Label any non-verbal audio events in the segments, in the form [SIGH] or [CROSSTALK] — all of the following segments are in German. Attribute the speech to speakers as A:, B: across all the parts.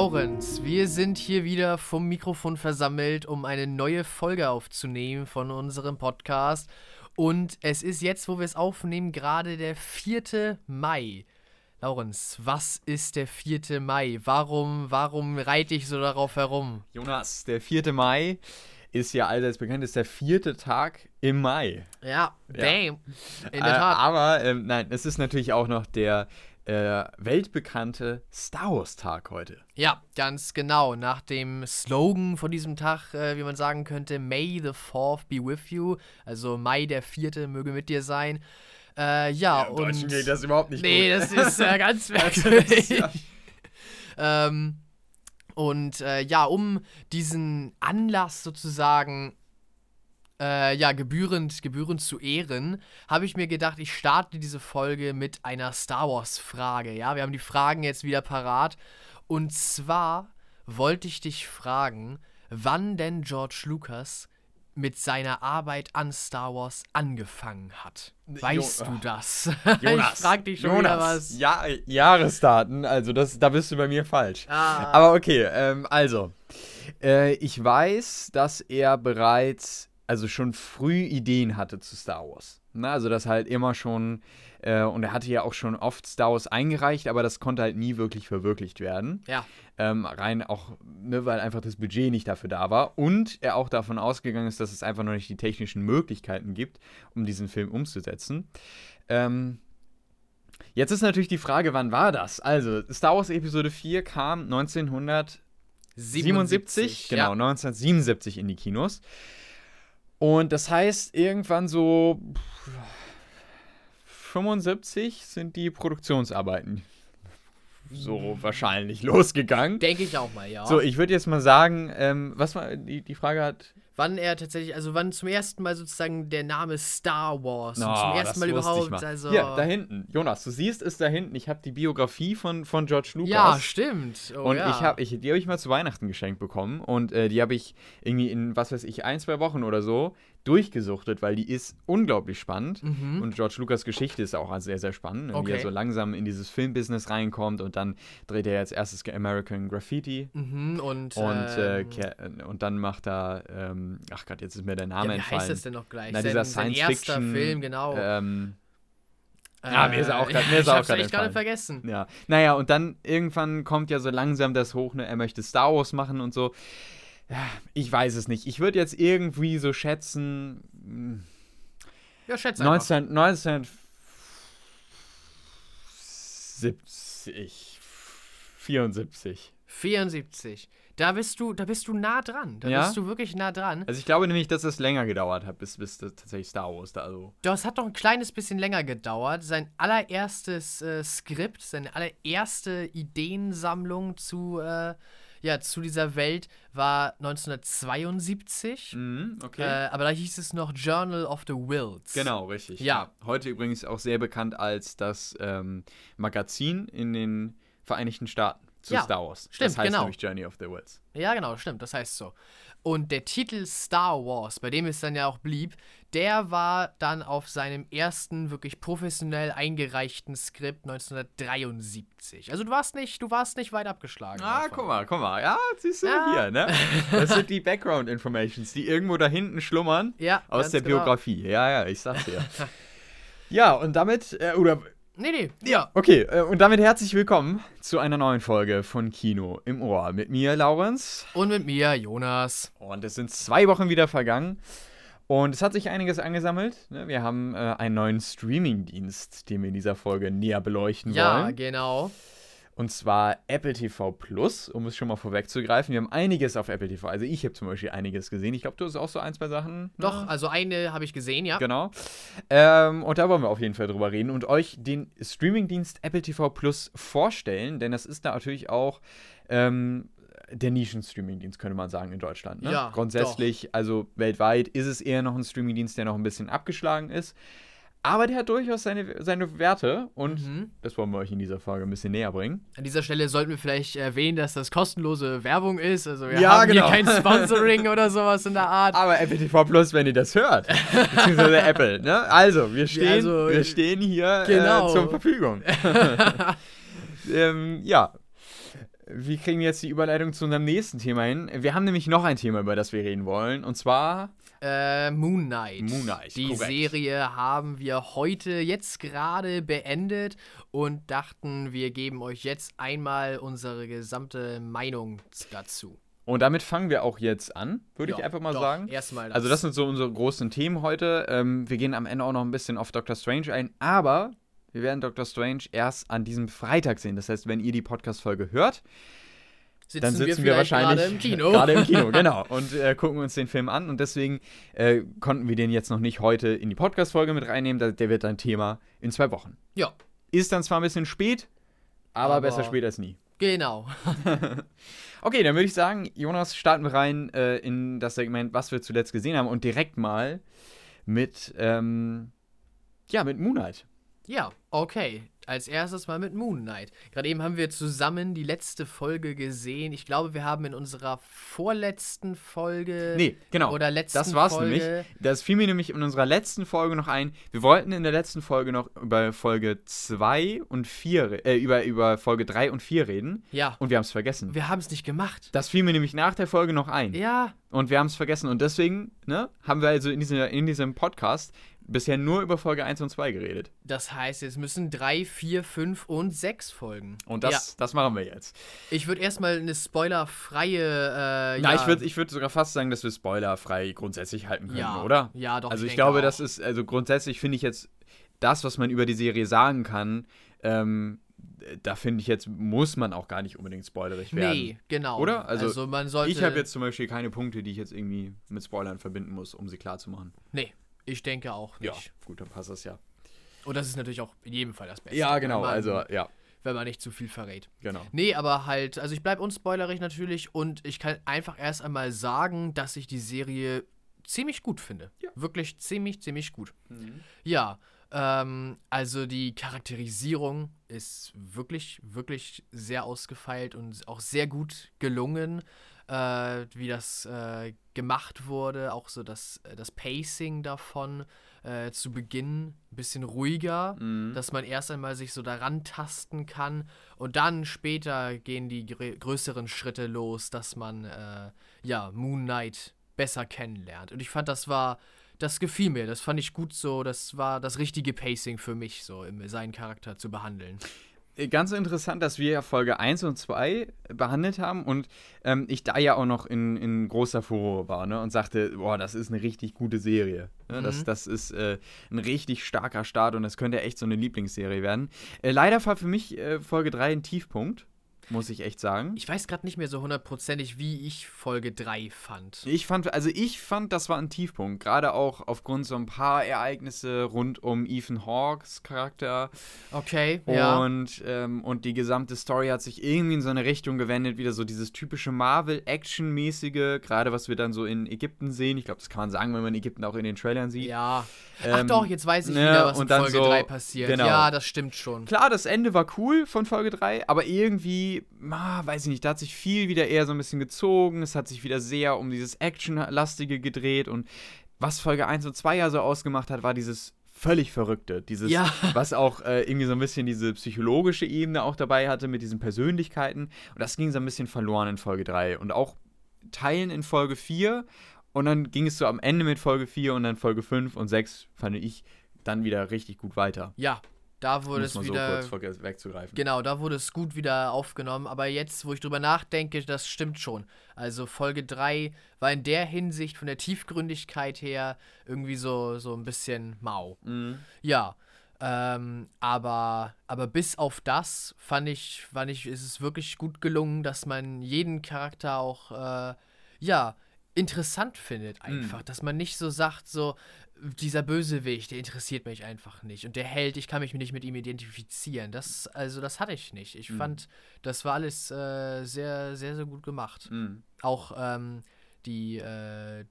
A: Laurenz, wir sind hier wieder vom Mikrofon versammelt, um eine neue Folge aufzunehmen von unserem Podcast. Und es ist jetzt, wo wir es aufnehmen, gerade der 4. Mai. Laurenz, was ist der 4. Mai? Warum, warum reite ich so darauf herum?
B: Jonas, der 4. Mai ist ja allseits bekannt, ist der vierte Tag im Mai.
A: Ja, damn.
B: Ja.
A: In der
B: Äh,
A: Tat.
B: aber ähm, nein, es ist natürlich auch noch der äh, weltbekannte Star Wars Tag heute.
A: Ja, ganz genau. Nach dem Slogan von diesem Tag, äh, wie man sagen könnte, May the 4th be with you. Also Mai der 4. möge mit dir sein. Äh, ja,
B: Im
A: und.
B: Deutschen geht das überhaupt nicht
A: nee,
B: gut.
A: das ist äh, [LAUGHS] ganz merkwürdig.
B: ja- [LAUGHS]
A: ähm, und äh, ja, um diesen Anlass sozusagen äh, ja, gebührend, gebührend zu ehren, habe ich mir gedacht, ich starte diese Folge mit einer Star Wars-Frage. Ja, wir haben die Fragen jetzt wieder parat. Und zwar wollte ich dich fragen, wann denn George Lucas mit seiner Arbeit an Star Wars angefangen hat. Weißt
B: Jo-
A: du das? [LAUGHS]
B: Jonas,
A: ich frag dich schon
B: Jonas,
A: wieder was.
B: Ja, Jahresdaten, also das, da bist du bei mir falsch.
A: Ah.
B: Aber okay, ähm, also, äh, ich weiß, dass er bereits, also schon früh Ideen hatte zu Star Wars. Na, also das halt immer schon, äh, und er hatte ja auch schon oft Star Wars eingereicht, aber das konnte halt nie wirklich verwirklicht werden.
A: Ja.
B: Ähm, rein auch, ne, weil einfach das Budget nicht dafür da war und er auch davon ausgegangen ist, dass es einfach noch nicht die technischen Möglichkeiten gibt, um diesen Film umzusetzen. Ähm, jetzt ist natürlich die Frage, wann war das? Also, Star Wars Episode 4 kam 1977, genau,
A: Ja.
B: 1977 in die Kinos. Und das heißt, irgendwann so pff, 75 sind die Produktionsarbeiten so wahrscheinlich [LAUGHS] losgegangen.
A: Denke ich auch mal, ja.
B: So, ich würde jetzt mal sagen, ähm, was war die, die Frage hat.
A: Wann er tatsächlich, also wann zum ersten Mal sozusagen der Name Star Wars und
B: Oh,
A: zum
B: das
A: ersten Mal überhaupt,
B: mal.
A: also.
B: Hier, da hinten. Jonas, du siehst es da hinten. Ich habe die Biografie von, von George Lucas.
A: ja, stimmt. Oh,
B: und
A: ja.
B: ich habe, ich, die habe ich mal zu Weihnachten geschenkt bekommen und äh, die habe ich irgendwie in, was weiß ich, ein, zwei Wochen oder so durchgesuchtet, weil die ist unglaublich spannend.
A: Mhm.
B: Und George Lucas Geschichte ist auch sehr, sehr spannend, ne, wie er
A: Okay.
B: so langsam in dieses Filmbusiness reinkommt und dann dreht er jetzt erstes American Graffiti
A: Mhm, und.
B: und, äh,
A: ähm,
B: ke- und dann macht er, ähm, ach Gott, jetzt ist mir der Name
A: ja, wie
B: entfallen.
A: heißt das denn noch gleich?
B: Na,
A: sein,
B: dieser
A: sein
B: Science
A: erster
B: Fiction
A: Film, genau.
B: Ähm,
A: Äh,
B: ja, mir ist er auch mir ist
A: ich hab's echt gerade vergessen.
B: ja, naja, und dann irgendwann kommt ja so langsam das hoch, ne, er möchte Star Wars machen und so. Ja, ich weiß es nicht. Ich würde jetzt irgendwie so schätzen, mh,
A: Ja, schätze einfach.
B: 19, 1970, 74.
A: 74. Da bist du, da bist du nah dran. Da
B: Ja?
A: bist du wirklich nah dran.
B: Also ich glaube nämlich, dass es länger gedauert hat, bis, bis das tatsächlich Star Wars da so.
A: Das hat doch ein kleines bisschen länger gedauert. Sein allererstes äh, Skript, seine allererste Ideensammlung zu, äh, ja, zu dieser Welt war 1972.
B: Mhm, okay.
A: Äh, aber da hieß es noch Journal of the Wills.
B: Genau, richtig.
A: Ja.
B: Heute übrigens auch sehr bekannt als das ähm, Magazin in den Vereinigten Staaten zu
A: Ja,
B: Star Wars.
A: stimmt,
B: das heißt
A: genau.
B: nämlich Journey of the Wills.
A: Ja, genau, stimmt, das heißt so. Und der Titel Star Wars, bei dem es dann ja auch blieb, der war dann auf seinem ersten wirklich professionell eingereichten Skript 1973. Also du warst nicht, du warst nicht weit abgeschlagen.
B: Ah,
A: davon.
B: guck mal, guck mal. Ja, siehst du
A: Ja.
B: hier, ne? Das sind [LAUGHS] die Background Informations, die irgendwo da hinten schlummern
A: Ja,
B: aus der
A: genau.
B: Biografie. Ja, ja, ich sag's dir. ja, und damit, äh, oder,
A: Nee, nee, ja.
B: okay, äh, und damit herzlich willkommen zu einer neuen Folge von Kino im Ohr. Mit mir, Laurenz.
A: Und mit mir, Jonas.
B: Und es sind zwei Wochen wieder vergangen. Und es hat sich einiges angesammelt. ne? Wir haben äh, einen neuen Streaming-Dienst, den wir in dieser Folge näher beleuchten
A: Ja,
B: wollen.
A: genau.
B: Und zwar Apple TV Plus, um es schon mal vorwegzugreifen. Wir haben einiges auf Apple TV. Also ich habe zum Beispiel einiges gesehen. Ich glaube, du hast auch so ein, zwei Sachen.
A: Doch, also eine habe ich gesehen, ja.
B: Genau. Ähm, und da wollen wir auf jeden Fall drüber reden und euch den Streamingdienst Apple TV Plus vorstellen, denn das ist da natürlich auch ähm, der Nischen-Streamingdienst, könnte man sagen, in Deutschland. Ne?
A: Ja,
B: Grundsätzlich, also weltweit, ist es eher noch ein Streamingdienst, der noch ein bisschen abgeschlagen ist. Aber der hat durchaus seine, seine Werte und
A: Mhm.
B: das wollen wir euch in dieser Folge ein bisschen näher bringen.
A: An dieser Stelle sollten wir vielleicht erwähnen, dass das kostenlose Werbung ist. Also wir
B: Ja,
A: haben
B: genau.
A: hier kein [LAUGHS] Sponsoring oder sowas in der Art.
B: Aber Apple TV Plus, wenn ihr das hört, beziehungsweise [LAUGHS] Apple, ne? Also, wir stehen,
A: also,
B: wir stehen hier
A: genau.
B: äh, zur Verfügung. [LAUGHS] ähm, ja. wie kriegen wir jetzt die Überleitung zu unserem nächsten Thema hin? Wir haben nämlich noch ein Thema, über das wir reden wollen. Und zwar.
A: Äh, Moon Knight.
B: Moon Knight,
A: Die
B: korrekt.
A: Serie haben wir heute jetzt gerade beendet und dachten, wir geben euch jetzt einmal unsere gesamte Meinung dazu.
B: Und damit fangen wir auch jetzt an, würde ich
A: Ja,
B: einfach mal
A: doch,
B: sagen.
A: Erstmal
B: Also, das sind so unsere großen Themen heute. Ähm, wir gehen am Ende auch noch ein bisschen auf Doctor Strange ein, aber wir werden Doctor Strange erst an diesem Freitag sehen. Das heißt, wenn ihr die Podcast-Folge hört,
A: sitzen,
B: dann sitzen wir,
A: vielleicht
B: wahrscheinlich
A: gerade im Kino. [LAUGHS]
B: gerade im Kino, [LAUGHS] genau. Und äh, gucken uns den Film an. Und deswegen äh, konnten wir den jetzt noch nicht heute in die Podcast-Folge mit reinnehmen. Der wird ein Thema in zwei Wochen.
A: ja,
B: Ist dann zwar ein bisschen spät, aber,
A: Aber-
B: besser spät als nie.
A: genau. [LAUGHS]
B: Okay, dann würde ich sagen, Jonas, starten wir rein äh, in das Segment, was wir zuletzt gesehen haben und direkt mal mit, ähm, ja, mit Moonlight.
A: Ja, okay. Als erstes mal mit Moon Knight. Gerade eben haben wir zusammen die letzte Folge gesehen. Ich glaube, wir haben in unserer vorletzten Folge
B: Nee, genau.
A: oder letzten
B: Das war's
A: Folge
B: nämlich. Das fiel mir nämlich in unserer letzten Folge noch ein. Wir wollten in der letzten Folge noch über Folge 2 und 4, äh, über, über Folge 3 und 4 reden.
A: Ja,
B: Und wir haben es vergessen.
A: wir haben es nicht gemacht.
B: Das fiel mir nämlich nach der Folge noch ein.
A: Ja,
B: Und wir haben es vergessen. Und deswegen ne, haben wir also in, dieser, in diesem Podcast bisher nur über Folge 1 und 2 geredet.
A: das heißt, es müssen drei, vier, fünf und sechs Folgen.
B: Und das, das machen wir jetzt.
A: Ja, ich würde erstmal eine spoilerfreie. Äh,
B: Na,
A: ja,
B: ich würde ich würd sogar fast sagen, dass wir spoilerfrei grundsätzlich halten können,
A: ja,
B: oder?
A: Ja, doch.
B: also ich,
A: denke
B: glaube,
A: auch.
B: das ist, also grundsätzlich finde ich jetzt das, was man über die Serie sagen kann, ähm, da finde ich jetzt, muss man auch gar nicht unbedingt spoilerig werden.
A: Nee, genau.
B: Oder? Also,
A: man sollte.
B: Ich habe jetzt zum Beispiel keine Punkte, die ich jetzt irgendwie mit Spoilern verbinden muss, um sie klar zu machen.
A: Nee, ich denke auch nicht.
B: gut, dann passt das ja.
A: Und das ist natürlich auch in jedem Fall das Beste.
B: Ja, genau,
A: man,
B: also, ja,
A: Wenn man nicht zu viel verrät.
B: genau.
A: Nee, aber halt, also ich bleibe unspoilerig natürlich und ich kann einfach erst einmal sagen, dass ich die Serie ziemlich gut finde.
B: Ja.
A: Wirklich ziemlich, ziemlich gut. Ja, ähm, also die Charakterisierung ist wirklich, wirklich sehr ausgefeilt und auch sehr gut gelungen, äh, wie das äh, gemacht wurde. Auch so das, äh, das Pacing davon äh, zu Beginn ein bisschen ruhiger,
B: Mhm.
A: dass man erst einmal sich so daran tasten kann und dann später gehen die grö größeren Schritte los, dass man äh, ja Moon Knight besser kennenlernt. Und ich fand, das war, das gefiel mir, das fand ich gut so, das war das richtige Pacing für mich, so im, seinen Charakter zu behandeln.
B: Ganz interessant, dass wir ja Folge 1 und 2 behandelt haben und ähm, ich da ja auch noch in, in großer Furore war ne, und sagte, boah, das ist eine richtig gute Serie. Ne, das,
A: Mhm.
B: das ist äh, ein richtig starker Start und das könnte echt so eine Lieblingsserie werden. Äh, leider war für mich äh, Folge 3 ein Tiefpunkt, muss ich echt sagen.
A: Ich weiß gerade nicht mehr so hundertprozentig, wie ich Folge 3 fand.
B: Ich fand, also ich fand, das war ein Tiefpunkt. Gerade auch aufgrund so ein paar Ereignisse rund um Ethan Hawks Charakter.
A: Okay, ja.
B: Und, ähm, und die gesamte Story hat sich irgendwie in so eine Richtung gewendet, wieder so dieses typische Marvel-Action-mäßige, gerade was wir dann so in Ägypten sehen. Ich glaube, das kann man sagen, wenn man Ägypten auch in den Trailern sieht.
A: Ja. Ach
B: Ähm,
A: doch, jetzt weiß ich
B: ne,
A: wieder, was in Folge
B: so-
A: 3 passiert.
B: genau.
A: Ja, das stimmt schon.
B: Klar, das Ende war cool von Folge 3, aber irgendwie, ah, weiß ich nicht, da hat sich viel wieder eher so ein bisschen gezogen. Es hat sich wieder sehr um dieses Action-lastige gedreht und was Folge 1 und 2 ja so ausgemacht hat, war dieses völlig Verrückte. Dieses,
A: Ja. [LAUGHS]
B: was auch äh, irgendwie so ein bisschen diese psychologische Ebene auch dabei hatte mit diesen Persönlichkeiten. Und das ging so ein bisschen verloren in Folge 3 und auch Teilen in Folge 4. Und dann ging es so am Ende mit Folge 4 und dann Folge 5 und 6, fand ich, dann wieder richtig gut weiter.
A: Ja, da wurde es
B: man so
A: wieder.
B: kurz wegzugreifen.
A: Genau, da wurde es gut wieder aufgenommen. Aber jetzt, wo ich drüber nachdenke, das stimmt schon. Also Folge 3 war in der Hinsicht von der Tiefgründigkeit her irgendwie so, so ein bisschen mau.
B: Mhm.
A: Ja. Ähm, aber, aber bis auf das fand ich, fand ich, ist es wirklich gut gelungen, dass man jeden Charakter auch, äh, ja, interessant findet einfach. Dass man nicht so sagt, so, dieser Bösewicht, der interessiert mich einfach nicht. Und der Held, ich kann mich nicht mit ihm identifizieren. Das, also, das hatte ich nicht. Ich fand, das war alles äh, sehr, sehr, sehr gut gemacht.
B: Mhm.
A: Auch ähm, die, äh,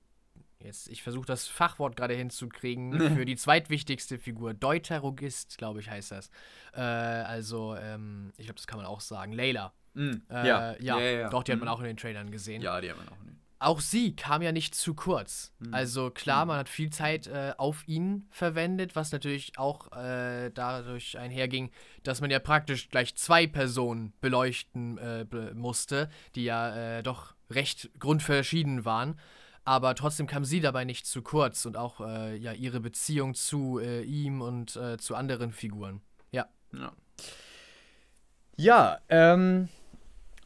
A: jetzt, ich versuche das Fachwort gerade hinzukriegen, [LAUGHS] für die zweitwichtigste Figur. Deuterogist, glaube ich, heißt das. Äh, also, ähm, ich glaube, das kann man auch sagen. Layla.
B: Mhm.
A: Äh,
B: ja.
A: ja,
B: ja, ja.
A: doch, die hat man
B: Mhm.
A: auch in den Trailern gesehen.
B: Ja, die haben wir noch. nicht.
A: Auch sie kam ja nicht zu kurz.
B: Mhm.
A: Also klar, man hat viel Zeit äh, auf ihn verwendet, was natürlich auch äh, dadurch einherging, dass man ja praktisch gleich zwei Personen beleuchten äh, be musste, die ja äh, doch recht grundverschieden waren. Aber trotzdem kam sie dabei nicht zu kurz und auch äh, ja ihre Beziehung zu äh, ihm und zu anderen Figuren. Ja.
B: Ja. Ja, ähm,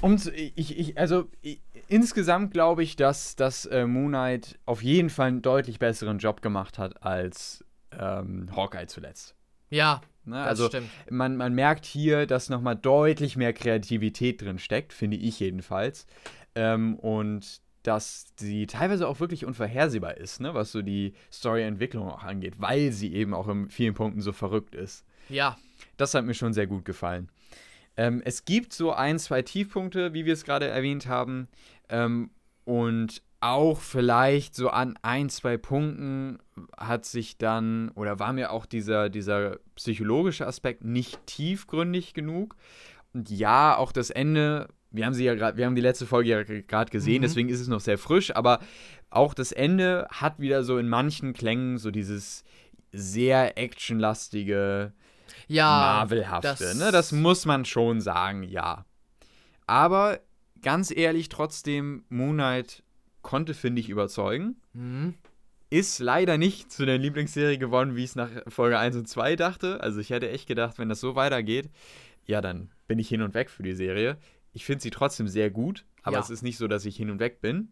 B: um zu, ich, ich, also ich, insgesamt glaube ich, dass, dass äh, Moon Knight auf jeden Fall einen deutlich besseren Job gemacht hat als ähm, Hawkeye zuletzt.
A: Ja,
B: Ne?
A: das
B: Also
A: stimmt.
B: man, man merkt hier, dass nochmal deutlich mehr Kreativität drin steckt, finde ich jedenfalls. Ähm, und dass sie teilweise auch wirklich unvorhersehbar ist, ne? was so die Storyentwicklung auch angeht, weil sie eben auch in vielen Punkten so verrückt ist.
A: Ja,
B: Das hat mir schon sehr gut gefallen. Ähm, es gibt so ein, zwei Tiefpunkte, wie wir es gerade erwähnt haben. Ähm, und auch vielleicht so an ein, zwei Punkten hat sich dann, oder war mir auch dieser, dieser psychologische Aspekt nicht tiefgründig genug. Und ja, auch das Ende, wir haben sie ja gerade, wir haben die letzte Folge ja gerade gesehen,
A: Mhm.
B: deswegen ist es noch sehr frisch, aber auch das Ende hat wieder so in manchen Klängen so dieses sehr actionlastige,
A: ja.
B: Marvelhafte.
A: das-
B: ne? das muss man schon sagen, ja. Aber ganz ehrlich, trotzdem, Moon Knight konnte, finde ich, überzeugen.
A: Mhm.
B: Ist leider nicht zu der Lieblingsserie geworden, wie ich es nach Folge 1 und 2 dachte. Also ich hätte echt gedacht, wenn das so weitergeht, ja, dann bin ich hin und weg für die Serie. Ich finde sie trotzdem sehr gut, aber
A: Ja.
B: es ist nicht so, dass ich hin und weg bin.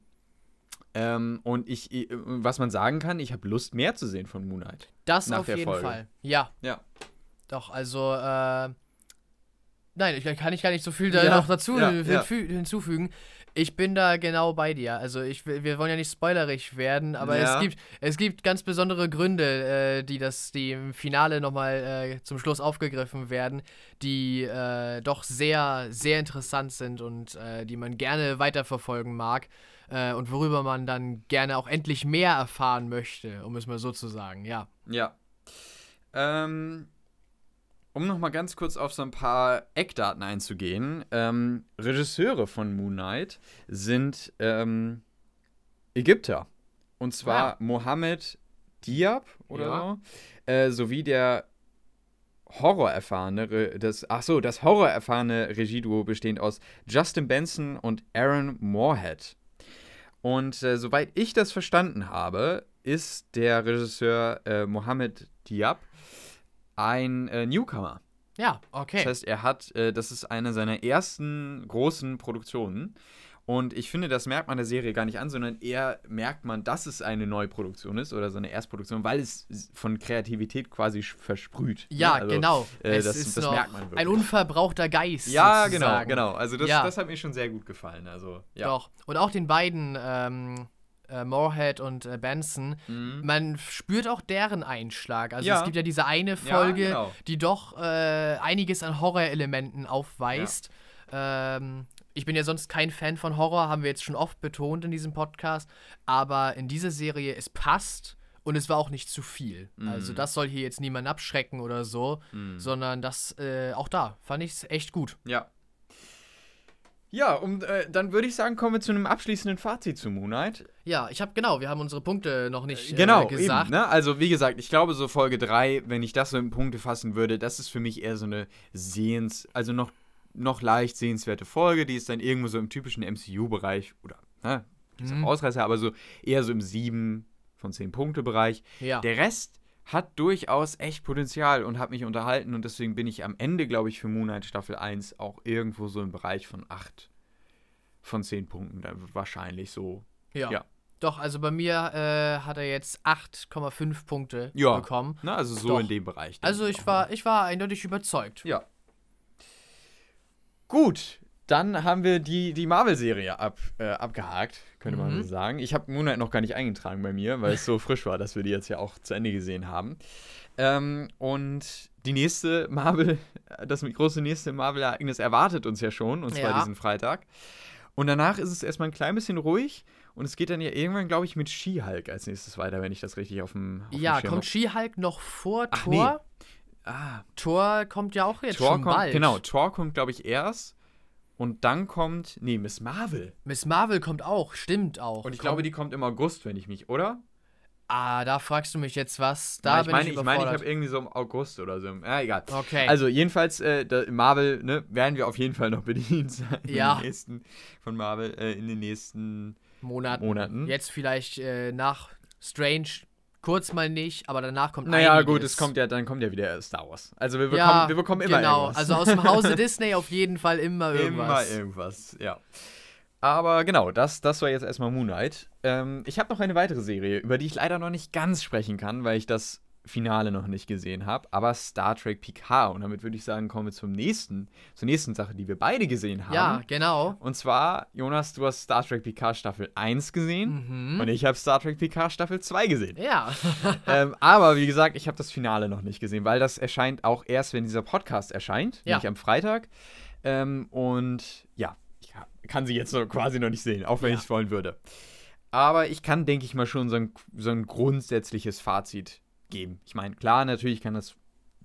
B: Ähm, und ich, ich- was man sagen kann, ich habe Lust, mehr zu sehen von Moon Knight.
A: Das auf jeden
B: Folge.
A: Fall. Ja.
B: Ja.
A: Doch, also, äh, nein, ich kann ich gar nicht so viel da
B: Ja,
A: noch dazu
B: ja,
A: hinfü- hinzufügen. Ich bin da genau bei dir. Also ich, wir wollen ja nicht spoilerig werden, aber
B: Ja.
A: es gibt es gibt ganz besondere Gründe, äh, die das die im Finale nochmal äh, zum Schluss aufgegriffen werden, die äh, doch sehr sehr interessant sind und äh, die man gerne weiterverfolgen mag äh, und worüber man dann gerne auch endlich mehr erfahren möchte, um es mal so zu sagen. Ja.
B: Ja. Ähm, um noch mal ganz kurz auf so ein paar Eckdaten einzugehen. Ähm, Regisseure von Moon Knight sind ähm, Ägypter. Und zwar
A: Ah.
B: Mohammed Diab oder
A: Ja.
B: so. Äh, sowie der horrorerfahrene, Re- das, ach so, das horrorerfahrene Regieduo bestehend aus Justin Benson und Aaron Moorhead. Und äh, soweit ich das verstanden habe, ist der Regisseur äh, Mohammed Diab ein äh, Newcomer.
A: Ja, okay.
B: Das heißt, er hat, äh, das ist eine seiner ersten großen Produktionen. Und ich finde, das merkt man der Serie gar nicht an, sondern eher merkt man, dass es eine Neuproduktion ist oder so eine Erstproduktion, weil es von Kreativität quasi versprüht.
A: Ja,
B: Ne? Also,
A: genau.
B: äh, das-
A: ist
B: das merkt man wirklich.
A: ein unverbrauchter Geist.
B: Ja, genau,
A: sozusagen.
B: genau. Also das,
A: Ja.
B: das hat mir schon sehr gut gefallen. Also, ja.
A: Doch. Und auch den beiden, ähm, äh, Moorhead und äh, Benson,
B: Mhm.
A: man spürt auch deren Einschlag. Also
B: Ja.
A: es gibt ja diese eine Folge,
B: genau.
A: die doch äh, einiges an Horrorelementen aufweist. Ähm, ich bin ja sonst kein Fan von Horror, haben wir jetzt schon oft betont in diesem Podcast. Aber in dieser Serie, es passt und es war auch nicht zu viel.
B: Mhm.
A: Also das soll hier jetzt niemand abschrecken oder so, sondern das äh, auch da fand ich es echt gut.
B: Ja. Ja, und äh, dann würde ich sagen, kommen wir zu einem abschließenden Fazit zu Moon Knight.
A: Ja, ich habe genau, wir haben unsere Punkte noch nicht
B: genau,
A: äh, gesagt.
B: Eben, ne? Also, wie gesagt, ich glaube, so Folge 3, wenn ich das so in Punkte fassen würde, das ist für mich eher so eine sehens-, also noch, noch leicht sehenswerte Folge, die ist dann irgendwo so im typischen MCU-Bereich oder, ne,
A: Mhm.
B: Ausreißer, aber so eher so im 7 von 10 Punkte-Bereich.
A: Ja.
B: Der Rest hat durchaus echt Potenzial und hat mich unterhalten und deswegen bin ich am Ende, glaube ich, für Moon Knight Staffel 1 auch irgendwo so im Bereich von 8 von 10 Punkten. Wahrscheinlich so.
A: ja.
B: ja.
A: Doch, also bei mir äh, hat er jetzt 8,5 Punkte
B: Ja.
A: bekommen.
B: Ne, also so
A: Doch.
B: in dem Bereich.
A: Also ich war, ich war eindeutig überzeugt.
B: Ja. Gut, dann haben wir die, die Marvel-Serie ab, äh, abgehakt, könnte man
A: Mhm.
B: so sagen. Ich habe Moon Knight noch gar nicht eingetragen bei mir, weil es so [LAUGHS] frisch war, dass wir die jetzt ja auch zu Ende gesehen haben. Ähm, und die nächste Marvel, das große nächste Marvel-Ereignis erwartet uns ja schon, und zwar
A: Ja.
B: diesen Freitag. Und danach ist es erstmal ein klein bisschen ruhig und es geht dann ja irgendwann, glaube ich, mit She-Hulk als nächstes weiter, wenn ich das richtig auf dem, auf
A: Ja,
B: dem
A: kommt She-Hulk noch vor
B: Ach,
A: Tor?
B: hab. Ah,
A: Tor kommt ja auch jetzt
B: Tor
A: schon
B: kommt,
A: bald.
B: genau, Tor kommt, glaube ich, erst. Und dann kommt, nee, Miss Marvel.
A: Miss Marvel kommt auch, stimmt auch.
B: Und ich glaube, die kommt im August, wenn ich mich, oder?
A: Ah, da fragst du mich jetzt was. Da
B: ja, ich meine,
A: ich
B: ich, meine, ich habe irgendwie so im August oder so. Ja, egal.
A: Okay.
B: Also jedenfalls, äh, da, Marvel, ne, werden wir auf jeden Fall noch [LAUGHS] bedient sein.
A: Ja.
B: Nächsten, von Marvel, äh, in den nächsten
A: Monaten.
B: Monaten.
A: Jetzt vielleicht äh, nach Strange kurz mal nicht, aber danach kommt
B: Naja,
A: einiges.
B: gut, es kommt ja, dann kommt ja wieder Star Wars. Also wir bekommen,
A: ja,
B: wir bekommen immer
A: genau.
B: irgendwas.
A: Also aus dem Hause [LAUGHS] Disney auf jeden Fall immer irgendwas.
B: Immer irgendwas, ja. Aber genau, das, das war jetzt erstmal Moon Knight. Ähm, ich habe noch eine weitere Serie, über die ich leider noch nicht ganz sprechen kann, weil ich das Finale noch nicht gesehen habe. Aber Star Trek Picard. Und damit würde ich sagen, kommen wir zum nächsten, zur nächsten Sache, die wir beide gesehen haben.
A: Ja, genau.
B: Und zwar, Jonas, du hast Star Trek Picard Staffel 1 gesehen
A: Mhm.
B: und ich habe Star Trek Picard Staffel 2 gesehen.
A: Ja. [LAUGHS]
B: ähm, aber wie gesagt, ich habe das Finale noch nicht gesehen, weil das erscheint auch erst, wenn dieser Podcast erscheint,
A: Ja.
B: nämlich am Freitag. Ähm, und ja, ich kann sie jetzt so quasi noch nicht sehen, auch wenn
A: Ja.
B: ich es wollen würde. Aber ich kann, denke ich mal, schon so ein, so ein grundsätzliches Fazit geben. Ich meine, klar, natürlich kann das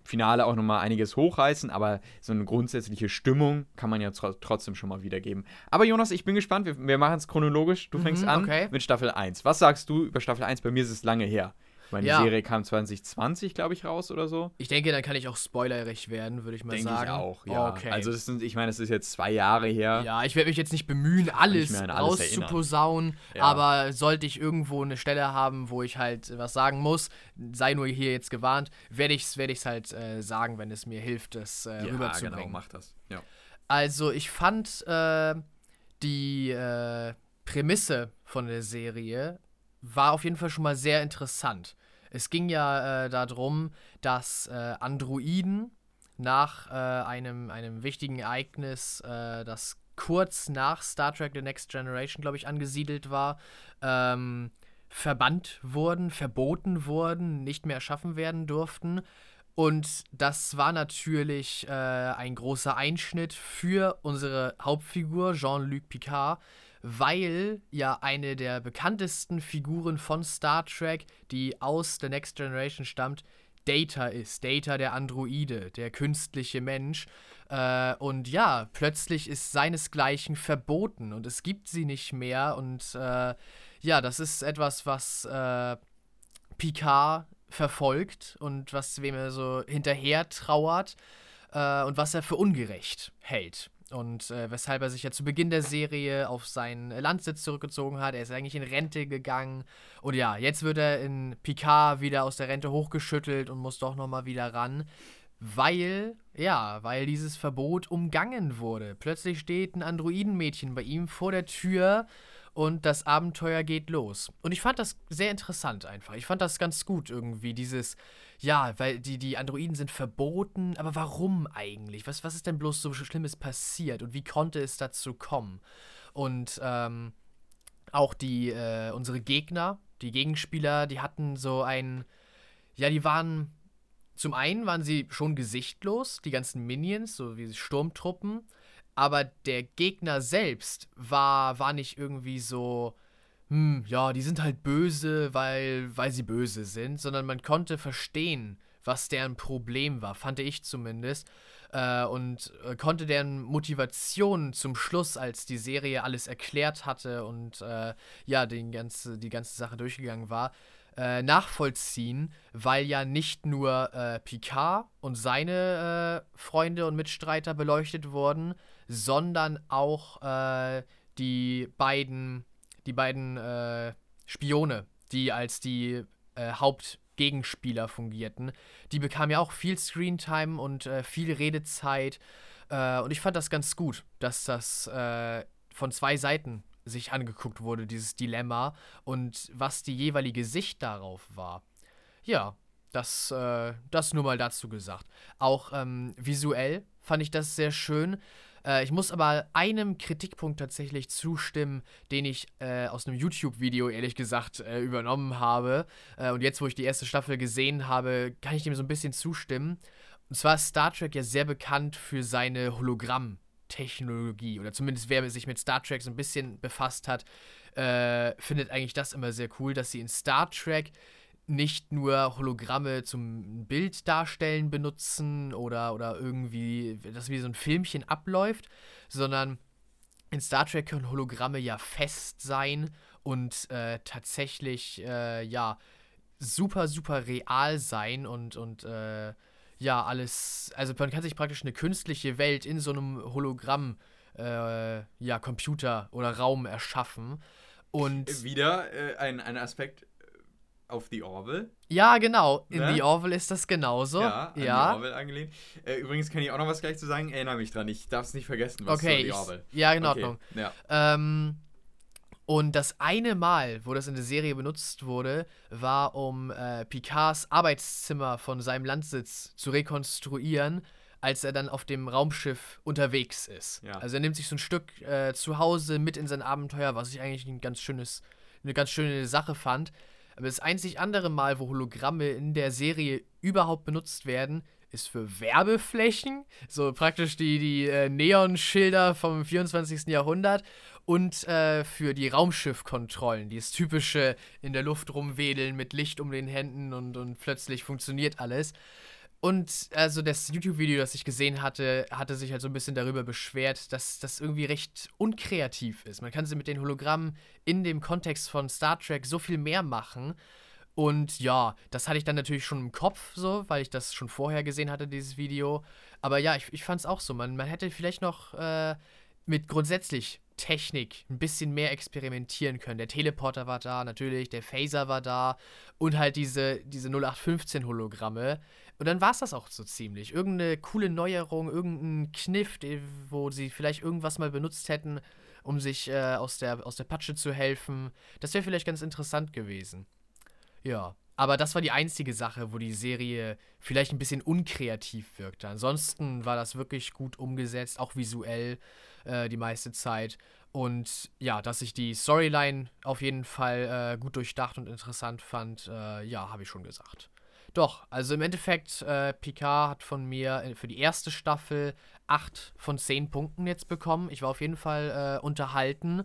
B: Finale auch nochmal einiges hochreißen, aber so eine grundsätzliche Stimmung kann man ja tro trotzdem schon mal wiedergeben. Aber Jonas, ich bin gespannt, wir, wir machen es chronologisch. Du fängst
A: Mhm,
B: an
A: okay.
B: mit Staffel 1. Was sagst du über Staffel 1? Bei mir ist es lange her. Meine
A: Ja.
B: Serie kam 2020, glaube ich, raus oder so.
A: Ich denke, dann kann ich auch spoilerig werden, würde ich mal
B: Denke
A: sagen.
B: ich auch, ja.
A: Okay.
B: Also das sind, ich meine, das ist jetzt zwei Jahre her.
A: ja, ich werde mich jetzt nicht bemühen, alles,
B: alles
A: rauszuposaunen,
B: Ja.
A: aber sollte ich irgendwo eine Stelle haben, wo ich halt was sagen muss, sei nur hier jetzt gewarnt, werde ich es werd ich's halt äh, sagen, wenn es mir hilft, das äh,
B: ja,
A: rüberzubringen.
B: genau, mach das. Ja.
A: Also ich fand äh, die äh, Prämisse von der Serie war auf jeden Fall schon mal sehr interessant. Es ging ja äh, darum, dass äh, Androiden nach äh, einem, einem wichtigen Ereignis, äh, das kurz nach Star Trek The Next Generation, glaube ich, angesiedelt war, ähm, verbannt wurden, verboten wurden, nicht mehr erschaffen werden durften. Und das war natürlich äh, ein großer Einschnitt für unsere Hauptfigur Jean-Luc Picard, weil ja eine der bekanntesten Figuren von Star Trek, die aus The Next Generation stammt, Data ist. Data der Androide, der künstliche Mensch. Äh, und ja, plötzlich ist seinesgleichen verboten und es gibt sie nicht mehr. Und äh, ja, das ist etwas, was äh, Picard verfolgt und was wem er so hinterher trauert äh, und was er für ungerecht hält. Und äh, weshalb er sich ja zu Beginn der Serie auf seinen Landsitz zurückgezogen hat. Er ist eigentlich in Rente gegangen. Und ja, jetzt wird er in Picard wieder aus der Rente hochgeschüttelt und muss doch nochmal wieder ran. Weil, ja, weil dieses Verbot umgangen wurde. Plötzlich steht ein Androidenmädchen bei ihm vor der Tür und das Abenteuer geht los. Und ich fand das sehr interessant einfach. Ich fand das ganz gut irgendwie, dieses, ja, weil die, die Androiden sind verboten, aber warum eigentlich? Was, was ist denn bloß so Schlimmes passiert und wie konnte es dazu kommen? Und ähm, auch die, äh, unsere Gegner, die Gegenspieler, die hatten so ein, ja, die waren, zum einen waren sie schon gesichtlos, die ganzen Minions, so wie Sturmtruppen, aber der Gegner selbst war, war nicht irgendwie so, hm, ja, die sind halt böse, weil, weil sie böse sind, sondern man konnte verstehen, was deren Problem war, fand ich zumindest. Äh, und äh, konnte deren Motivation zum Schluss, als die Serie alles erklärt hatte und äh, ja, den ganze, die ganze Sache durchgegangen war, äh, nachvollziehen, weil ja nicht nur äh, Picard und seine äh, Freunde und Mitstreiter beleuchtet wurden, sondern auch die beiden, die beiden äh, Spione, die als die äh, Hauptgegenspieler fungierten. Die bekamen ja auch viel Screentime und äh, viel Redezeit. Äh, und ich fand das ganz gut, dass das äh, von zwei Seiten sich angeguckt wurde, dieses Dilemma und was die jeweilige Sicht darauf war. Ja, das, äh, das nur mal dazu gesagt. Auch ähm, visuell fand ich das sehr schön. Äh, ich muss aber einem Kritikpunkt tatsächlich zustimmen, den ich äh, aus einem YouTube-Video ehrlich gesagt äh, übernommen habe. Äh, und jetzt, wo ich die erste Staffel gesehen habe, kann ich dem so ein bisschen zustimmen. Und zwar ist Star Trek ja sehr bekannt für seine Hologramm- Technologie oder zumindest wer sich mit Star Trek so ein bisschen befasst hat, äh, findet eigentlich das immer sehr cool, dass sie in Star Trek nicht nur Hologramme zum Bild darstellen benutzen oder, oder irgendwie, dass wie so ein Filmchen abläuft, sondern in Star Trek können Hologramme ja fest sein und äh, tatsächlich, äh, ja, super, super real sein und, und äh, ja, alles, also man kann sich praktisch eine künstliche Welt in so einem Hologramm, äh, ja, Computer oder Raum erschaffen. Und
B: Wieder äh, ein, ein Aspekt äh, auf The Orville.
A: ja, genau, in
B: Ne?
A: The Orville ist das genauso.
B: Ja, an
A: ja.
B: The Orville angelehnt. Äh, übrigens kann ich auch noch was gleich zu sagen. Erinnere mich dran. Ich darf es nicht vergessen. Was
A: Okay,
B: zu The
A: ich,
B: Orville.
A: ja, in
B: Okay,
A: Ordnung.
B: Ja.
A: Ähm, und das eine Mal, wo das in der Serie benutzt wurde, war, um äh, Picards Arbeitszimmer von seinem Landsitz zu rekonstruieren, als er dann auf dem Raumschiff unterwegs ist.
B: Ja.
A: Also er nimmt sich so ein Stück äh, zu Hause mit in sein Abenteuer, was ich eigentlich ein ganz schönes, eine ganz schöne Sache fand. Aber das einzig andere Mal, wo Hologramme in der Serie überhaupt benutzt werden, ist für Werbeflächen, so praktisch die, die äh, Neonschilder vom 24. Jahrhundert und äh, für die Raumschiffkontrollen, dieses typische in der Luft rumwedeln mit Licht um den Händen und, und plötzlich funktioniert alles. Und also das YouTube-Video, das ich gesehen hatte, hatte sich halt so ein bisschen darüber beschwert, dass das irgendwie recht unkreativ ist. Man kann sie mit den Hologrammen in dem Kontext von Star Trek so viel mehr machen. Und ja, das hatte ich dann natürlich schon im Kopf so, weil ich das schon vorher gesehen hatte, dieses Video. Aber ja, ich, ich fand es auch so. Man, man hätte vielleicht noch äh, mit grundsätzlich Technik ein bisschen mehr experimentieren können. Der Teleporter war da, natürlich, der Phaser war da und halt diese, diese 0815-Hologramme. Und dann war es das auch so ziemlich. Irgendeine coole Neuerung, irgendein Kniff, wo sie vielleicht irgendwas mal benutzt hätten, um sich äh, aus, der, aus der Patsche zu helfen. Das wäre vielleicht ganz interessant gewesen. Ja. Aber das war die einzige Sache, wo die Serie vielleicht ein bisschen unkreativ wirkte. Ansonsten war das wirklich gut umgesetzt, auch visuell äh, die meiste Zeit. Und ja, dass ich die Storyline auf jeden Fall äh, gut durchdacht und interessant fand, äh, ja, habe ich schon gesagt. Doch, also im Endeffekt, äh, Picard hat von mir äh, für die erste Staffel 8 von 10 Punkten jetzt bekommen. Ich war auf jeden Fall äh, unterhalten.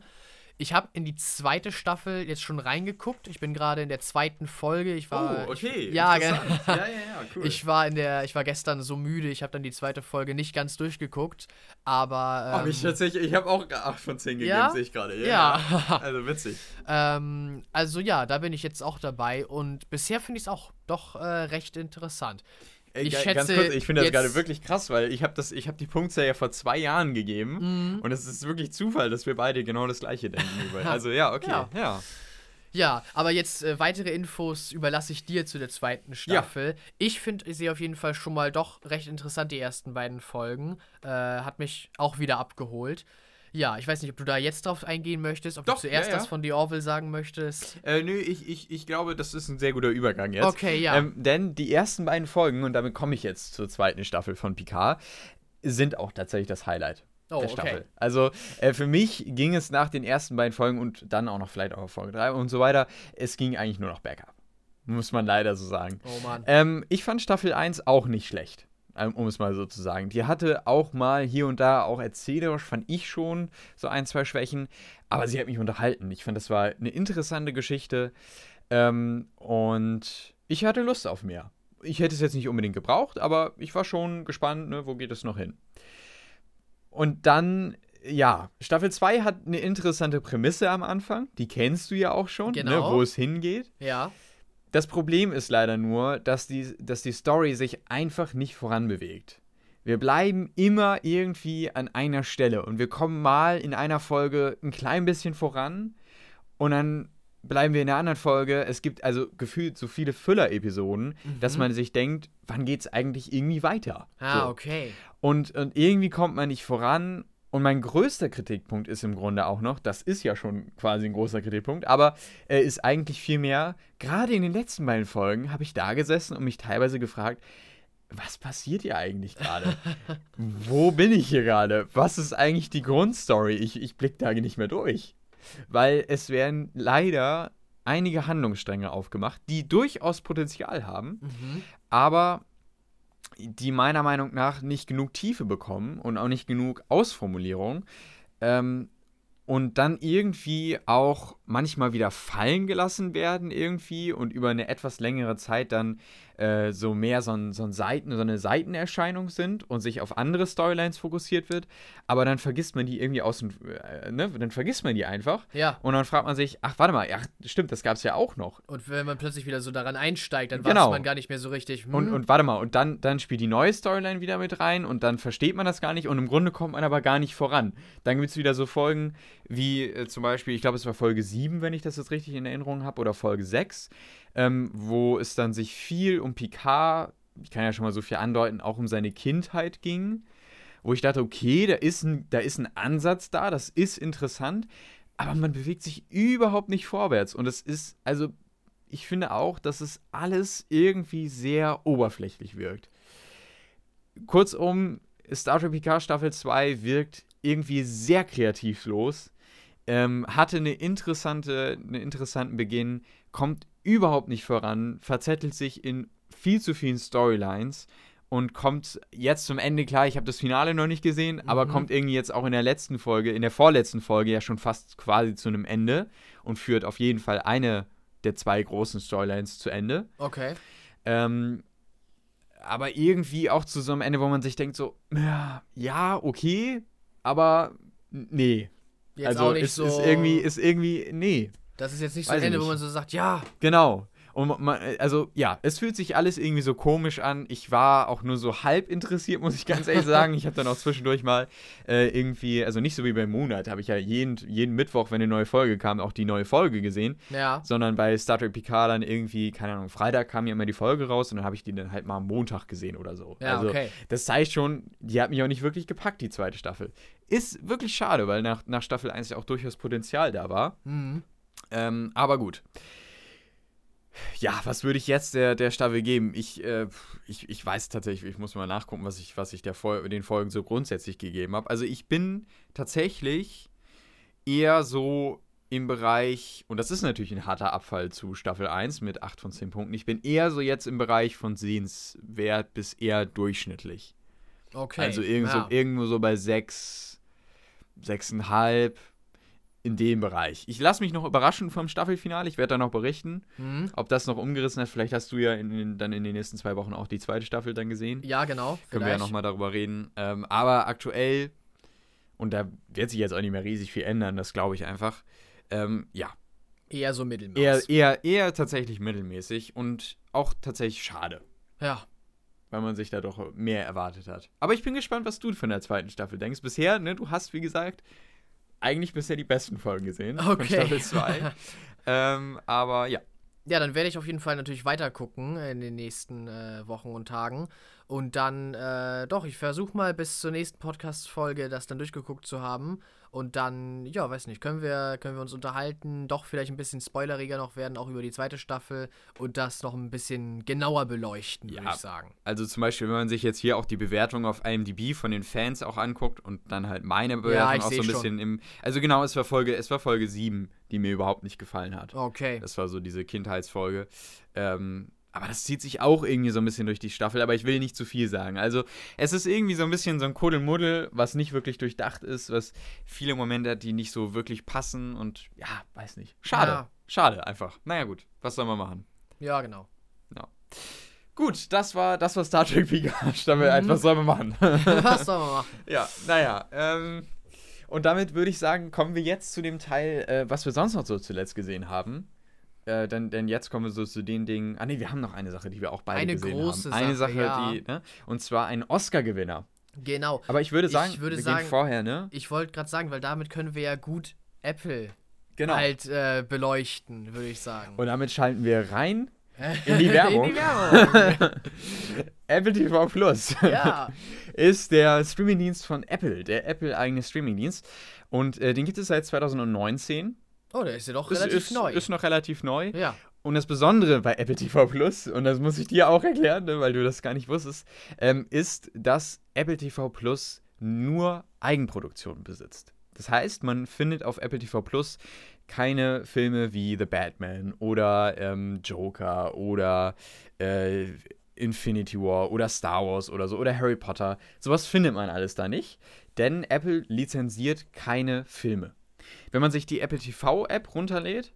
A: Ich habe in die zweite Staffel jetzt schon reingeguckt. Ich bin gerade in der zweiten Folge. Ich war,
B: oh, okay.
A: Ich, ja, genau. [LAUGHS]
B: ja, ja, ja, cool.
A: Ich war in der, ich war gestern so müde, ich habe dann die zweite Folge nicht ganz durchgeguckt, aber
B: oh,
A: ähm,
B: ich tatsächlich, ich habe auch 8 von 10 gegeben,
A: Ja?
B: sehe ich gerade.
A: Ja. [LAUGHS]
B: Also witzig.
A: ähm, also ja, da bin ich jetzt auch dabei und bisher finde ich es auch doch äh, recht interessant.
B: Ey,
A: Ich schätze,
B: kurz, ich finde das gerade wirklich krass, weil ich habe das, ich habe die Punktzahl ja vor zwei Jahren gegeben
A: Mhm.
B: und es ist wirklich Zufall, dass wir beide genau das gleiche denken. [LAUGHS] also ja, okay,
A: Ja.
B: ja.
A: Ja, aber jetzt äh, weitere Infos überlasse ich dir zu der zweiten Staffel. Ich finde sie auf jeden Fall schon mal doch recht interessant, die ersten beiden Folgen. Äh, hat mich auch wieder abgeholt. Ja, ich weiß nicht, ob du da jetzt drauf eingehen möchtest, ob
B: Doch,
A: du zuerst
B: ja, ja.
A: das von The Orville sagen möchtest.
B: Äh, nö, ich, ich, ich glaube, das ist ein sehr guter Übergang jetzt.
A: Okay, ja.
B: Ähm, denn die ersten beiden Folgen, und damit komme ich jetzt zur zweiten Staffel von Picard, sind auch tatsächlich das Highlight
A: Oh,
B: der
A: okay.
B: Staffel. Also äh, für mich ging es nach den ersten beiden Folgen und dann auch noch vielleicht auch Folge 3 und so weiter, es ging eigentlich nur noch bergab. Muss man leider so sagen.
A: Oh Mann.
B: Ähm, ich fand Staffel 1 auch nicht schlecht, um es mal so zu sagen. Die hatte auch mal hier und da, auch erzählerisch, fand ich schon so ein, zwei Schwächen, aber sie hat mich unterhalten. Ich fand, das war eine interessante Geschichte ähm, und ich hatte Lust auf mehr. Ich hätte es jetzt nicht unbedingt gebraucht, aber ich war schon gespannt, ne, wo geht es noch hin. Und dann, ja, Staffel 2 hat eine interessante Prämisse am Anfang. Die kennst du ja auch schon, ne,
A: Genau.
B: wo es hingeht.
A: Ja.
B: Das Problem ist leider nur, dass die, dass die Story sich einfach nicht voranbewegt. Wir bleiben immer irgendwie an einer Stelle und wir kommen mal in einer Folge ein klein bisschen voran und dann bleiben wir in der anderen Folge. Es gibt also gefühlt so viele Füller-Episoden, dass man sich denkt, wann geht's eigentlich irgendwie weiter?
A: Ah,
B: so.
A: okay.
B: Und, und irgendwie kommt man nicht voran. Und mein größter Kritikpunkt ist im Grunde auch noch, das ist ja schon quasi ein großer Kritikpunkt, aber äh, ist eigentlich viel mehr, gerade in den letzten beiden Folgen habe ich da gesessen und mich teilweise gefragt, was passiert hier eigentlich gerade? [LAUGHS] Wo bin ich hier gerade? Was ist eigentlich die Grundstory? Ich, ich blicke da nicht mehr durch. Weil es werden leider einige Handlungsstränge aufgemacht, die durchaus Potenzial haben,
A: Mhm.
B: aber die meiner Meinung nach nicht genug Tiefe bekommen und auch nicht genug Ausformulierung. Ähm, und dann irgendwie auch manchmal wieder fallen gelassen werden irgendwie und über eine etwas längere Zeit dann äh, so mehr so, ein, so, ein Seiten, so eine Seitenerscheinung sind und sich auf andere Storylines fokussiert wird, aber dann vergisst man die irgendwie aus dem, äh, ne, dann vergisst man die einfach.
A: Ja.
B: Und dann fragt man sich, ach, warte mal, ja, stimmt, das gab es ja auch noch.
A: Und wenn man plötzlich wieder so daran einsteigt, dann
B: Genau.
A: weiß man gar nicht mehr so richtig. Hm,
B: Und, und warte mal, und dann, dann spielt die neue Storyline wieder mit rein und dann versteht man das gar nicht und im Grunde kommt man aber gar nicht voran. Dann gibt es wieder so Folgen wie äh, zum Beispiel, ich glaube, es war Folge 7, wenn ich das jetzt richtig in Erinnerung habe, oder Folge 6, ähm, wo es dann sich viel um Picard, ich kann ja schon mal so viel andeuten, auch um seine Kindheit ging. Wo ich dachte, okay, da ist ein, da ist ein Ansatz da, das ist interessant, aber man bewegt sich überhaupt nicht vorwärts. Und es ist, also ich finde auch, dass es alles irgendwie sehr oberflächlich wirkt. Kurzum, Star Trek Picard Staffel 2 wirkt irgendwie sehr kreativlos, ähm, hatte eine interessante, einen interessanten Beginn, kommt überhaupt nicht voran, verzettelt sich in viel zu vielen Storylines und kommt jetzt zum Ende klar, ich habe das Finale noch nicht gesehen, aber
A: Mhm.
B: kommt irgendwie jetzt auch in der letzten Folge, in der vorletzten Folge ja schon fast quasi zu einem Ende und führt auf jeden Fall eine der zwei großen Storylines zu Ende.
A: Okay.
B: Ähm, aber irgendwie auch zu so einem Ende, wo man sich denkt, so, ja, okay, aber nee.
A: Jetzt
B: also
A: auch nicht
B: ist,
A: so.
B: ist irgendwie, ist irgendwie, nee.
A: Das ist jetzt nicht so ein Ende, wo
B: nicht.
A: man so sagt, ja,
B: Genau. Und man, also ja, es fühlt sich alles irgendwie so komisch an. Ich war auch nur so halb interessiert, muss ich ganz ehrlich sagen. Ich habe dann auch zwischendurch mal äh, irgendwie, also nicht so wie bei Monat, habe ich ja jeden, jeden Mittwoch, wenn eine neue Folge kam, auch die neue Folge gesehen.
A: ja.
B: sondern bei Star Trek Picard dann irgendwie, keine Ahnung, Freitag kam ja immer die Folge raus und dann habe ich die dann halt mal am Montag gesehen oder so.
A: Ja,
B: also,
A: okay.
B: das zeigt schon, die hat mich auch nicht wirklich gepackt, die zweite Staffel. Ist wirklich schade, weil nach, nach Staffel 1 ja auch durchaus Potenzial da war.
A: Mhm.
B: Ähm, aber gut. Ja, was würde ich jetzt der, der Staffel geben? Ich, äh, ich, ich weiß tatsächlich, ich muss mal nachgucken, was ich, was ich der Fol den Folgen so grundsätzlich gegeben habe. Also ich bin tatsächlich eher so im Bereich, und das ist natürlich ein harter Abfall zu Staffel 1 mit 8 von 10 Punkten, ich bin eher so jetzt im Bereich von sehenswert bis eher durchschnittlich.
A: Okay.
B: Also irgend
A: ja.
B: so, irgendwo so bei 6, 6,5 in dem Bereich. Ich lasse mich noch überraschen vom Staffelfinale. Ich werde da noch berichten,
A: Mhm.
B: ob das noch umgerissen hat. Vielleicht hast du ja in, den- dann in den nächsten zwei Wochen auch die zweite Staffel dann gesehen.
A: Ja, genau.
B: Können wir ja
A: vielleicht.
B: nochmal darüber reden. Ähm, aber aktuell, und da wird sich jetzt auch nicht mehr riesig viel ändern, das glaube ich einfach. Ähm, ja,
A: Eher so Mittelmaß.
B: eher, eher, eher tatsächlich mittelmäßig und auch tatsächlich schade,
A: ja.
B: weil man sich da doch mehr erwartet hat. Aber ich bin gespannt, was du von der zweiten Staffel denkst. Bisher, ne, du hast, wie gesagt, eigentlich bisher die besten Folgen gesehen von
A: Okay.
B: Staffel 2. [LAUGHS] ähm, aber ja,
A: Ja, dann werde ich auf jeden Fall natürlich weiter gucken in den nächsten äh, Wochen und Tagen. Und dann, äh, doch, ich versuche mal bis zur nächsten Podcast-Folge das dann durchgeguckt zu haben. Und dann, ja, weiß nicht, können wir, können wir uns unterhalten, doch vielleicht ein bisschen spoileriger noch werden, auch über die zweite Staffel und das noch ein bisschen genauer beleuchten, würde
B: Ja.
A: ich sagen.
B: Also zum Beispiel, wenn man sich jetzt hier auch die Bewertung auf IMDb von den Fans auch anguckt und dann halt meine Bewertung
A: ich
B: auch so ein bisschen im. Also genau, es war Folge, es war Folge 7, die mir überhaupt nicht gefallen hat.
A: Okay.
B: Das war so diese Kindheitsfolge. Ähm, aber das zieht sich auch irgendwie so ein bisschen durch die Staffel, aber ich will nicht zu viel sagen. Also, es ist irgendwie so ein bisschen so ein Kuddelmuddel, was nicht wirklich durchdacht ist, was viele Momente hat, die nicht so wirklich passen und ja, weiß nicht. Schade.
A: Ja.
B: Schade einfach. Naja, gut. Was soll man machen?
A: Ja, genau.
B: Gut, das war, das war Star Trek Picard.
A: Mhm.
B: 1. Was soll man machen? [LAUGHS]
A: Was soll man machen?
B: ja, naja. Ähm, und damit würde ich sagen, kommen wir jetzt zu dem Teil, äh, was wir sonst noch so zuletzt gesehen haben. Äh, denn, denn jetzt kommen wir so zu den Dingen. Ah, nee, wir haben noch eine Sache, die wir auch beide
A: Eine
B: gesehen
A: große
B: haben. Eine
A: Sache,
B: Sache,
A: ja.
B: die, ne? Und zwar ein Oscar-Gewinner.
A: Genau.
B: Aber ich würde
A: Ich
B: sagen,
A: würde
B: wir
A: sagen-
B: gehen vorher, ne?
A: Ich wollte gerade sagen, weil damit können wir ja gut Apple
B: Genau.
A: halt äh, beleuchten, würde ich sagen.
B: Und damit schalten wir rein [LAUGHS] in die Werbung.
A: in die Werbung. [LAUGHS]
B: Apple TV Plus.
A: ja. [LAUGHS]
B: ist der Streamingdienst von Apple, der Apple-eigene Streamingdienst. Und äh, den gibt es seit 2019.
A: Oh, der ist ja doch
B: Ist,
A: relativ
B: ist,
A: neu.
B: ist noch relativ neu.
A: ja.
B: Und das Besondere bei Apple TV Plus, und das muss ich dir auch erklären, ne, weil du das gar nicht wusstest, ähm, ist, dass Apple TV Plus nur Eigenproduktionen besitzt. Das heißt, man findet auf Apple TV Plus keine Filme wie The Batman oder ähm, Joker oder äh, Infinity War oder Star Wars oder so oder Harry Potter. Sowas findet man alles da nicht, denn Apple lizenziert keine Filme. Wenn man sich die Apple TV-App runterlädt,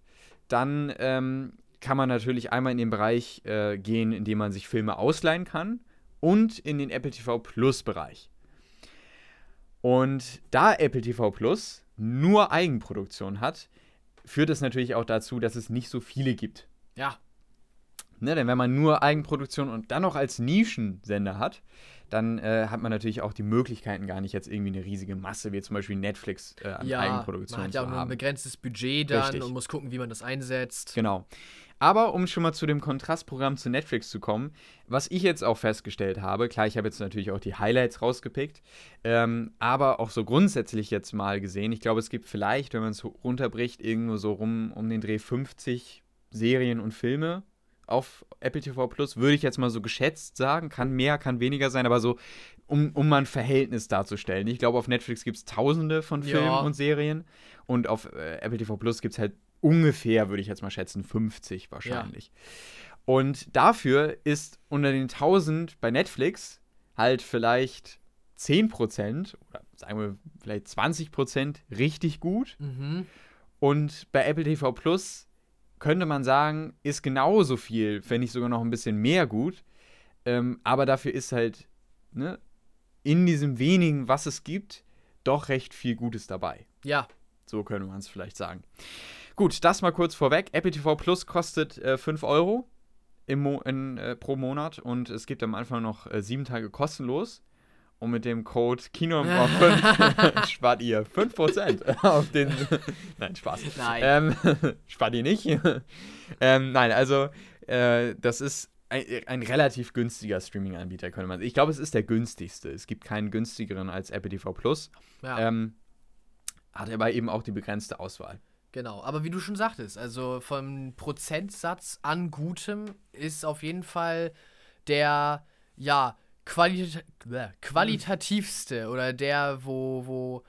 B: dann ähm, kann man natürlich einmal in den Bereich äh, gehen, in dem man sich Filme ausleihen kann und in den Apple TV Plus-Bereich. Und da Apple TV Plus nur Eigenproduktion hat, führt es natürlich auch dazu, dass es nicht so viele gibt.
A: Ja.
B: Ne, denn wenn man nur Eigenproduktion und dann noch als Nischensender hat, dann äh, hat man natürlich auch die Möglichkeiten gar nicht jetzt irgendwie eine riesige Masse, wie zum Beispiel Netflix äh, an
A: ja,
B: Eigenproduktion
A: man hat ja auch nur ein begrenztes Budget dann
B: Richtig.
A: und muss gucken, wie man das einsetzt.
B: Genau. Aber um schon mal zu dem Kontrastprogramm zu Netflix zu kommen, was ich jetzt auch festgestellt habe, klar, ich habe jetzt natürlich auch die Highlights rausgepickt, ähm, aber auch so grundsätzlich jetzt mal gesehen, ich glaube, es gibt vielleicht, wenn man es runterbricht, irgendwo so rum um den Dreh 50 Serien und Filme auf Apple TV Plus, würde ich jetzt mal so geschätzt sagen. Kann mehr, kann weniger sein, aber so, um, um mal ein Verhältnis darzustellen. Ich glaube, auf Netflix gibt es tausende von Filmen
A: Ja.
B: und Serien und auf äh, Apple TV Plus gibt es halt ungefähr, würde ich jetzt mal schätzen, 50 wahrscheinlich. Und dafür ist unter den 1000 bei Netflix halt vielleicht 10% oder sagen wir vielleicht 20% richtig gut.
A: Mhm.
B: Und bei Apple TV Plus könnte man sagen, ist genauso viel, wenn nicht sogar noch ein bisschen mehr gut. Ähm, aber dafür ist halt ne, in diesem wenigen, was es gibt, doch recht viel Gutes dabei.
A: Ja,
B: So könnte man es vielleicht sagen. Gut, das mal kurz vorweg. Apple TV Plus kostet äh, 5 Euro im Mo in, äh, pro Monat und es gibt am Anfang noch äh, sieben Tage kostenlos. Und mit dem Code Kino 5 [LAUGHS] spart ihr 5% [LAUGHS] auf den. [LAUGHS] Nein, Spaß.
A: Nein.
B: Ähm, spart ihr nicht. ähm, nein, also äh, das ist ein, ein relativ günstiger Streaming-Anbieter, könnte man sagen. Ich glaube, es ist der günstigste. Es gibt keinen günstigeren als Apple TV Plus.
A: ja.
B: Ähm, hat aber eben auch die begrenzte Auswahl.
A: Genau, aber wie du schon sagtest, also vom Prozentsatz an Gutem ist auf jeden Fall der, ja, qualita bäh, qualitativste oder der, wo, wo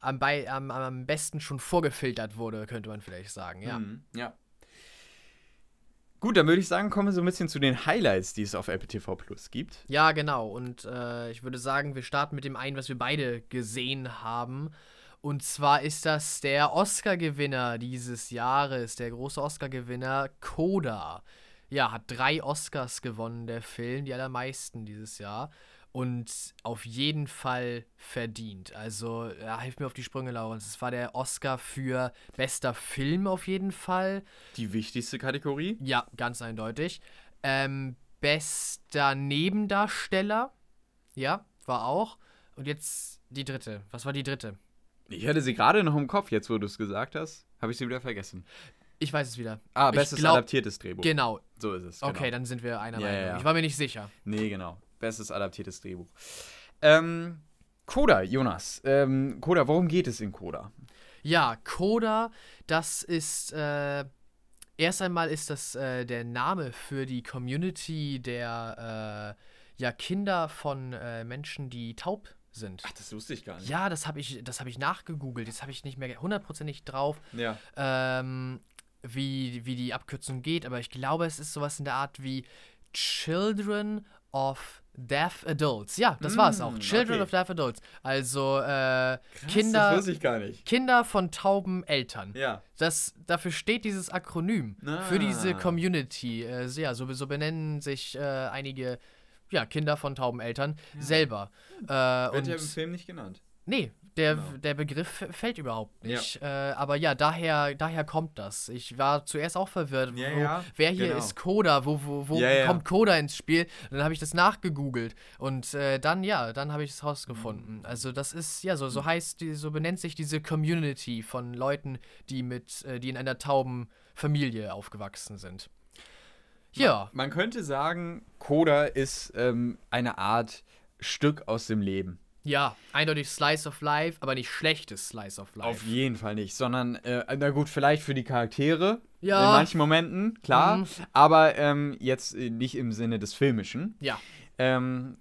A: am, bei, am, am besten schon vorgefiltert wurde, könnte man vielleicht sagen, ja.
B: Mhm, ja. Gut, dann würde ich sagen, kommen wir so ein bisschen zu den Highlights, die es auf Apple TV Plus gibt.
A: Ja, genau. Und äh, ich würde sagen, wir starten mit dem einen, was wir beide gesehen haben. Und zwar ist das der Oscar-Gewinner dieses Jahres, der große Oscar-Gewinner Coda. Ja, hat drei Oscars gewonnen, der Film, die allermeisten dieses Jahr. Und auf jeden Fall verdient. Also, ja, hilf mir auf die Sprünge, Laurens. Es war der Oscar für bester Film auf jeden Fall.
B: Die wichtigste Kategorie.
A: Ja, ganz eindeutig. Ähm, bester Nebendarsteller. Ja, war auch. Und jetzt die dritte. Was war die dritte?
B: Ich hatte sie gerade noch im Kopf, jetzt wo du es gesagt hast, habe ich sie wieder vergessen.
A: Ich weiß es wieder.
B: Ah, bestes
A: glaub-
B: adaptiertes Drehbuch.
A: Genau.
B: So ist es. Genau.
A: Okay, dann sind wir einer
B: Ja,
A: Meinung.
B: ja, ja.
A: Ich war mir nicht sicher.
B: Nee, genau. Bestes adaptiertes Drehbuch. Ähm, Coda, Jonas. Ähm, Coda, worum geht es in Coda?
A: Ja, Coda, das ist, äh, erst einmal ist das äh, der Name für die Community der, äh, ja, Kinder von äh, Menschen, die taub sind.
B: Ach, das wusste ich gar nicht.
A: Ja, das habe ich, das hab ich nachgegoogelt. Jetzt habe ich nicht mehr hundertprozentig drauf,
B: Ja.
A: ähm, wie, wie die Abkürzung geht, aber ich glaube, es ist sowas in der Art wie Children of Deaf Adults. Ja, das war es auch.
B: Mm,
A: Children
B: okay.
A: of Deaf Adults. Also äh,
B: Das
A: Kinder. Kinder von tauben Eltern.
B: Ja.
A: Das, dafür steht dieses Akronym für diese
B: Ah.
A: Community. Äh, so- ja, so, so benennen sich äh, einige ja, Kinder von tauben Eltern selber. Äh,
B: Wird ja im Film nicht genannt.
A: Nee, der,
B: Genau.
A: der Begriff fällt überhaupt nicht. Äh, aber ja, daher, daher kommt das. Ich war zuerst auch verwirrt.
B: Ja,
A: wo,
B: ja,
A: wer hier
B: genau.
A: ist Coda? Wo, wo, wo
B: Ja, ja.
A: kommt Coda ins Spiel? Und dann habe ich das nachgegoogelt. Und äh, dann, ja, dann habe ich es rausgefunden. Also das ist, ja, so, so heißt, die, so benennt sich diese Community von Leuten, die mit, äh, die in einer tauben Familie aufgewachsen sind. Ja,
B: Man könnte sagen, Coda ist ähm, eine Art Stück aus dem Leben.
A: Ja, eindeutig Slice of Life, aber nicht schlechtes Slice of Life.
B: Auf jeden Fall nicht, sondern, äh, na gut, vielleicht für die Charaktere
A: Ja.
B: in manchen Momenten, klar,
A: Mhm.
B: aber ähm, jetzt äh, nicht im Sinne des Filmischen.
A: Ja,
B: Ähm,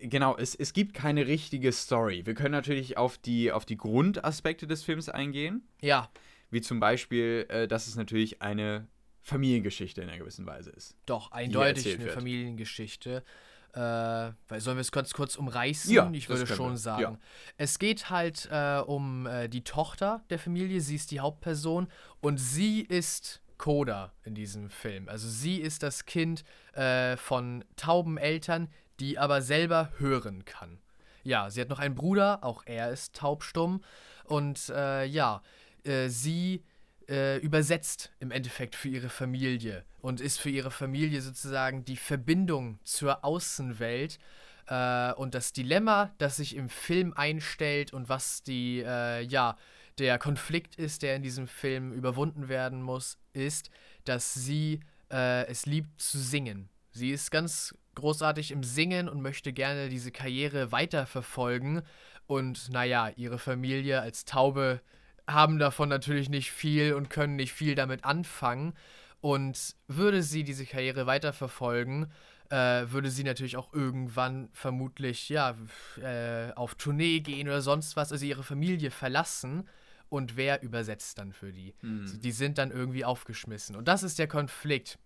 B: genau, es, es gibt keine richtige Story. Wir können natürlich auf die, auf die Grundaspekte des Films eingehen,
A: ja,
B: wie zum Beispiel, äh, dass es natürlich eine Familiengeschichte in einer gewissen Weise ist.
A: Doch, eindeutig eine
B: wird.
A: Familiengeschichte. Äh, weil sollen wir es kurz, kurz umreißen?
B: Ja,
A: ich würde schon
B: wir,
A: sagen.
B: ja.
A: Es geht halt äh, um äh, die Tochter der Familie, sie ist die Hauptperson und sie ist Coda in diesem Film. Also sie ist das Kind äh, von tauben Eltern, die aber selber hören kann. Ja, sie hat noch einen Bruder, auch er ist taubstumm. Und äh, ja, äh, sie äh, übersetzt im Endeffekt für ihre Familie und ist für ihre Familie sozusagen die Verbindung zur Außenwelt. Äh, und das Dilemma, das sich im Film einstellt und was die, äh, ja, der Konflikt ist, der in diesem Film überwunden werden muss, ist, dass sie äh, es liebt zu singen. Sie ist ganz großartig im Singen und möchte gerne diese Karriere weiterverfolgen. Und naja, ihre Familie als Taube haben davon natürlich nicht viel und können nicht viel damit anfangen. Und würde sie diese Karriere weiterverfolgen, äh, würde sie natürlich auch irgendwann vermutlich ja äh, auf Tournee gehen oder sonst was, also ihre Familie verlassen. Und wer übersetzt dann für die?
B: Hm.
A: Die sind dann irgendwie aufgeschmissen. Und das ist der Konflikt.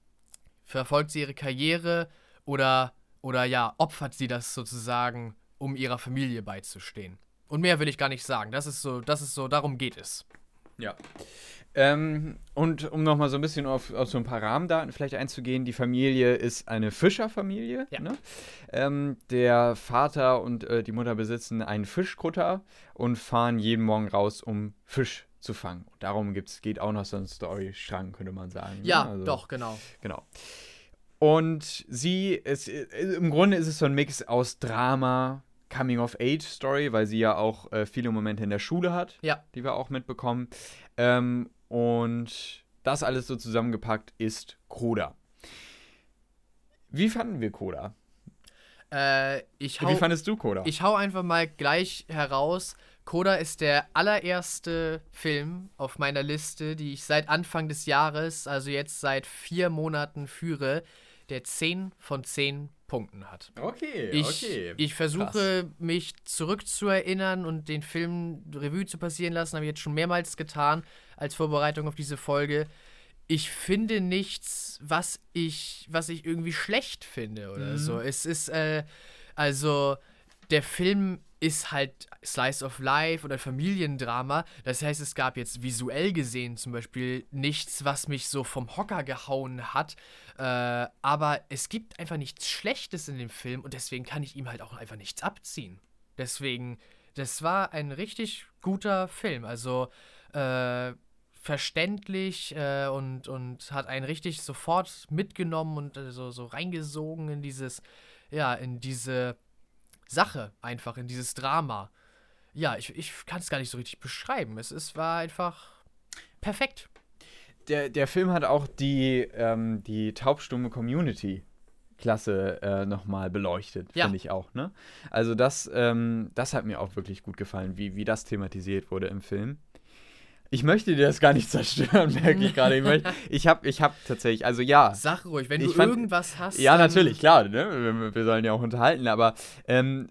A: Verfolgt sie ihre Karriere oder, oder ja, opfert sie das sozusagen, um ihrer Familie beizustehen? Und mehr will ich gar nicht sagen. Das ist so, das ist so, darum geht es.
B: Ja. Ähm, und um nochmal so ein bisschen auf, auf so ein paar Rahmendaten vielleicht einzugehen, die Familie ist eine Fischerfamilie.
A: Ja.
B: Ne? Ähm, der Vater und äh, die Mutter besitzen einen Fischkutter und fahren jeden Morgen raus, um Fisch zu fangen. Und darum gibt's, geht auch noch so ein Story-Strang, könnte man sagen. ne?
A: Ja,
B: Also-
A: doch, genau.
B: Genau. Und sie ist, äh, im Grunde ist es so ein Mix aus Drama, Coming-of-Age-Story, weil sie ja auch äh, viele Momente in der Schule hat,
A: Ja.
B: die wir auch mitbekommen. Ähm, und das alles so zusammengepackt ist Coda. Wie fanden wir Coda?
A: Äh, ich
B: Wie
A: hau,
B: fandest du Coda?
A: ich hau einfach mal gleich heraus. Coda ist der allererste Film auf meiner Liste, die ich seit Anfang des Jahres, also jetzt seit vier Monaten führe, der 10 von 10 Punkten hat.
B: okay,
A: Ich, ich versuche mich zurückzuerinnern und den Film Revue zu passieren lassen, habe ich jetzt schon mehrmals getan als Vorbereitung auf diese Folge. Ich finde nichts, was ich, was ich irgendwie schlecht finde oder
B: Mhm.
A: so. Es ist, äh, also, der Film ist halt Slice of Life oder Familiendrama. Das heißt, es gab jetzt visuell gesehen zum Beispiel nichts, was mich so vom Hocker gehauen hat. Äh, aber es gibt einfach nichts Schlechtes in dem Film und deswegen kann ich ihm halt auch einfach nichts abziehen. Deswegen, das war ein richtig guter Film. Also äh, verständlich äh, und, und hat einen richtig sofort mitgenommen und äh, so, so reingesogen in dieses, ja, in diese Sache einfach, in dieses Drama. Ja, ich, ich kann es gar nicht so richtig beschreiben. Es, es war einfach perfekt.
B: der, der Film hat auch die, ähm, die taubstumme Community Klasse äh, nochmal beleuchtet,
A: Ja.
B: finde ich auch. Ne? Also das, ähm, das hat mir auch wirklich gut gefallen, wie, wie das thematisiert wurde im Film. Ich möchte dir das gar nicht zerstören, [LAUGHS] merke ich gerade. Ich, möchte- ich habe ich hab tatsächlich, also ja,
A: Sag ruhig, wenn
B: Ich
A: du
B: fand-
A: irgendwas hast.
B: ja, natürlich, klar, ne? wir, wir sollen ja auch unterhalten, aber ähm,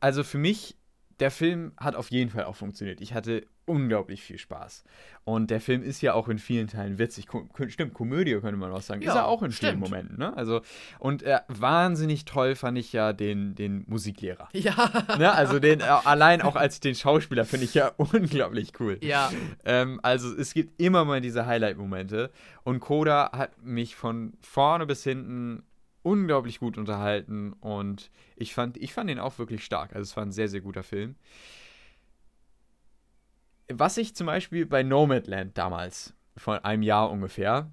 B: also für mich, der Film hat auf jeden Fall auch funktioniert. Ich hatte unglaublich viel Spaß. Und der Film ist ja auch in vielen Teilen witzig. Ko stimmt, Komödie könnte man auch sagen. ist
A: Ja,
B: er auch in vielen
A: stimmt.
B: Momenten, ne? Also, und äh, wahnsinnig toll fand ich ja den, den Musiklehrer.
A: Ja. [LAUGHS]
B: ne? Also den äh, allein auch als den Schauspieler finde ich ja [LAUGHS] unglaublich cool.
A: Ja,
B: Ähm, also es gibt immer mal diese Highlight-Momente und Koda hat mich von vorne bis hinten unglaublich gut unterhalten und ich fand, ich fand ihn auch wirklich stark. Also es war ein sehr, sehr guter Film. Was ich zum Beispiel bei Nomadland damals, vor einem Jahr ungefähr,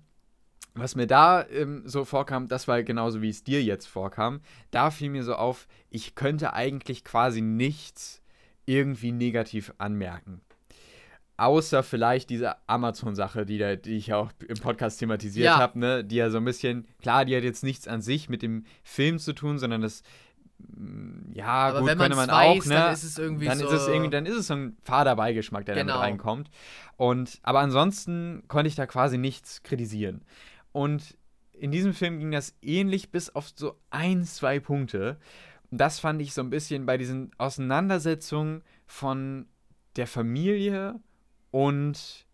B: was mir da ähm, so vorkam, das war genauso wie es dir jetzt vorkam, da fiel mir so auf, ich könnte eigentlich quasi nichts irgendwie negativ anmerken. Außer vielleicht diese Amazon-Sache, die, da- die ich auch im Podcast thematisiert
A: Ja.
B: habe, ne? die ja so ein bisschen, klar, die hat jetzt nichts an sich mit dem Film zu tun, sondern das, ja,
A: aber
B: gut,
A: wenn
B: könnte
A: man weiß,
B: auch, ne?
A: dann ist es irgendwie
B: dann
A: so.
B: ist es irgendwie, dann ist es so ein fader Beigeschmack, der
A: Genau.
B: damit reinkommt. Und, aber ansonsten konnte ich da quasi nichts kritisieren. Und in diesem Film ging das ähnlich bis auf so ein, zwei Punkte. Das fand ich so ein bisschen bei diesen Auseinandersetzungen von der Familie und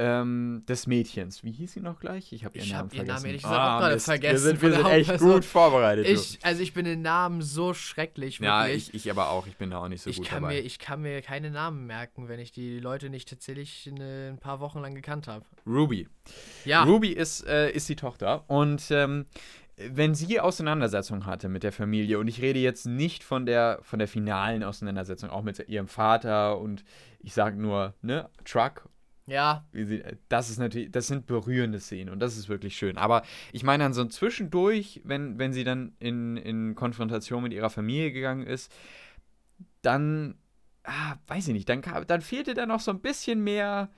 B: ähm, des Mädchens. Wie hieß sie noch gleich? Ich habe ihren
A: Ich
B: Namen
A: habe ihren
B: vergessen.
A: Namen ehrlich gesagt auch gerade
B: Mist.
A: vergessen.
B: Wir sind, wir sind echt gut vorbereitet.
A: Ich, also ich bin den Namen so schrecklich,
B: ja,
A: wirklich.
B: ich, ich aber auch. Ich bin da auch nicht so
A: ich,
B: gut
A: kann
B: dabei.
A: mir, ich kann mir keine Namen merken, wenn ich die Leute nicht tatsächlich eine, ein paar Wochen lang gekannt habe.
B: Ruby.
A: Ja,
B: Ruby ist, äh, ist die Tochter und ähm, wenn sie Auseinandersetzung hatte mit der Familie, und ich rede jetzt nicht von der, von der finalen Auseinandersetzung, auch mit ihrem Vater und ich sage nur, ne, Truck,
A: ja,
B: sie, das ist natürlich, das sind berührende Szenen und das ist wirklich schön. Aber ich meine dann so Zwischendurch, wenn, wenn sie dann in, in Konfrontation mit ihrer Familie gegangen ist, dann, ah, weiß ich nicht, dann, dann fehlte da noch so ein bisschen mehr,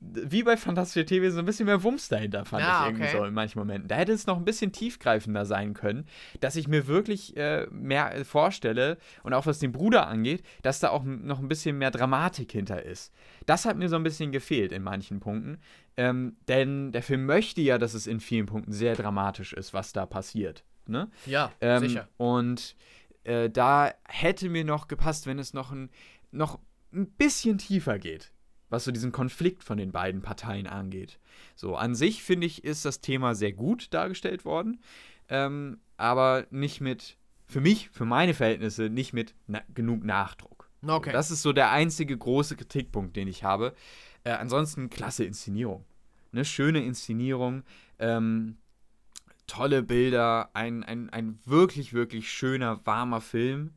B: wie bei Fantastische Tierwesen, so ein bisschen mehr Wumms dahinter, fand
A: Ja,
B: ich irgendwie
A: okay.
B: so in manchen Momenten. Da hätte es noch ein bisschen tiefgreifender sein können, dass ich mir wirklich äh, mehr äh, vorstelle und auch was den Bruder angeht, dass da auch noch ein bisschen mehr Dramatik hinter ist. Das hat mir so ein bisschen gefehlt in manchen Punkten. Ähm, denn der Film möchte ja, dass es in vielen Punkten sehr dramatisch ist, was da passiert. Ne?
A: ja,
B: Ähm,
A: sicher.
B: Und äh, da hätte mir noch gepasst, wenn es noch ein, noch ein bisschen tiefer geht, was so diesen Konflikt von den beiden Parteien angeht. So, an sich finde ich, ist das Thema sehr gut dargestellt worden, ähm, aber nicht mit, für mich, für meine Verhältnisse, nicht mit na genug Nachdruck.
A: Okay.
B: Das ist so der einzige große Kritikpunkt, den ich habe. Äh, ansonsten klasse Inszenierung. Eine schöne Inszenierung, ähm, tolle Bilder, ein, ein, ein wirklich, wirklich schöner, warmer Film,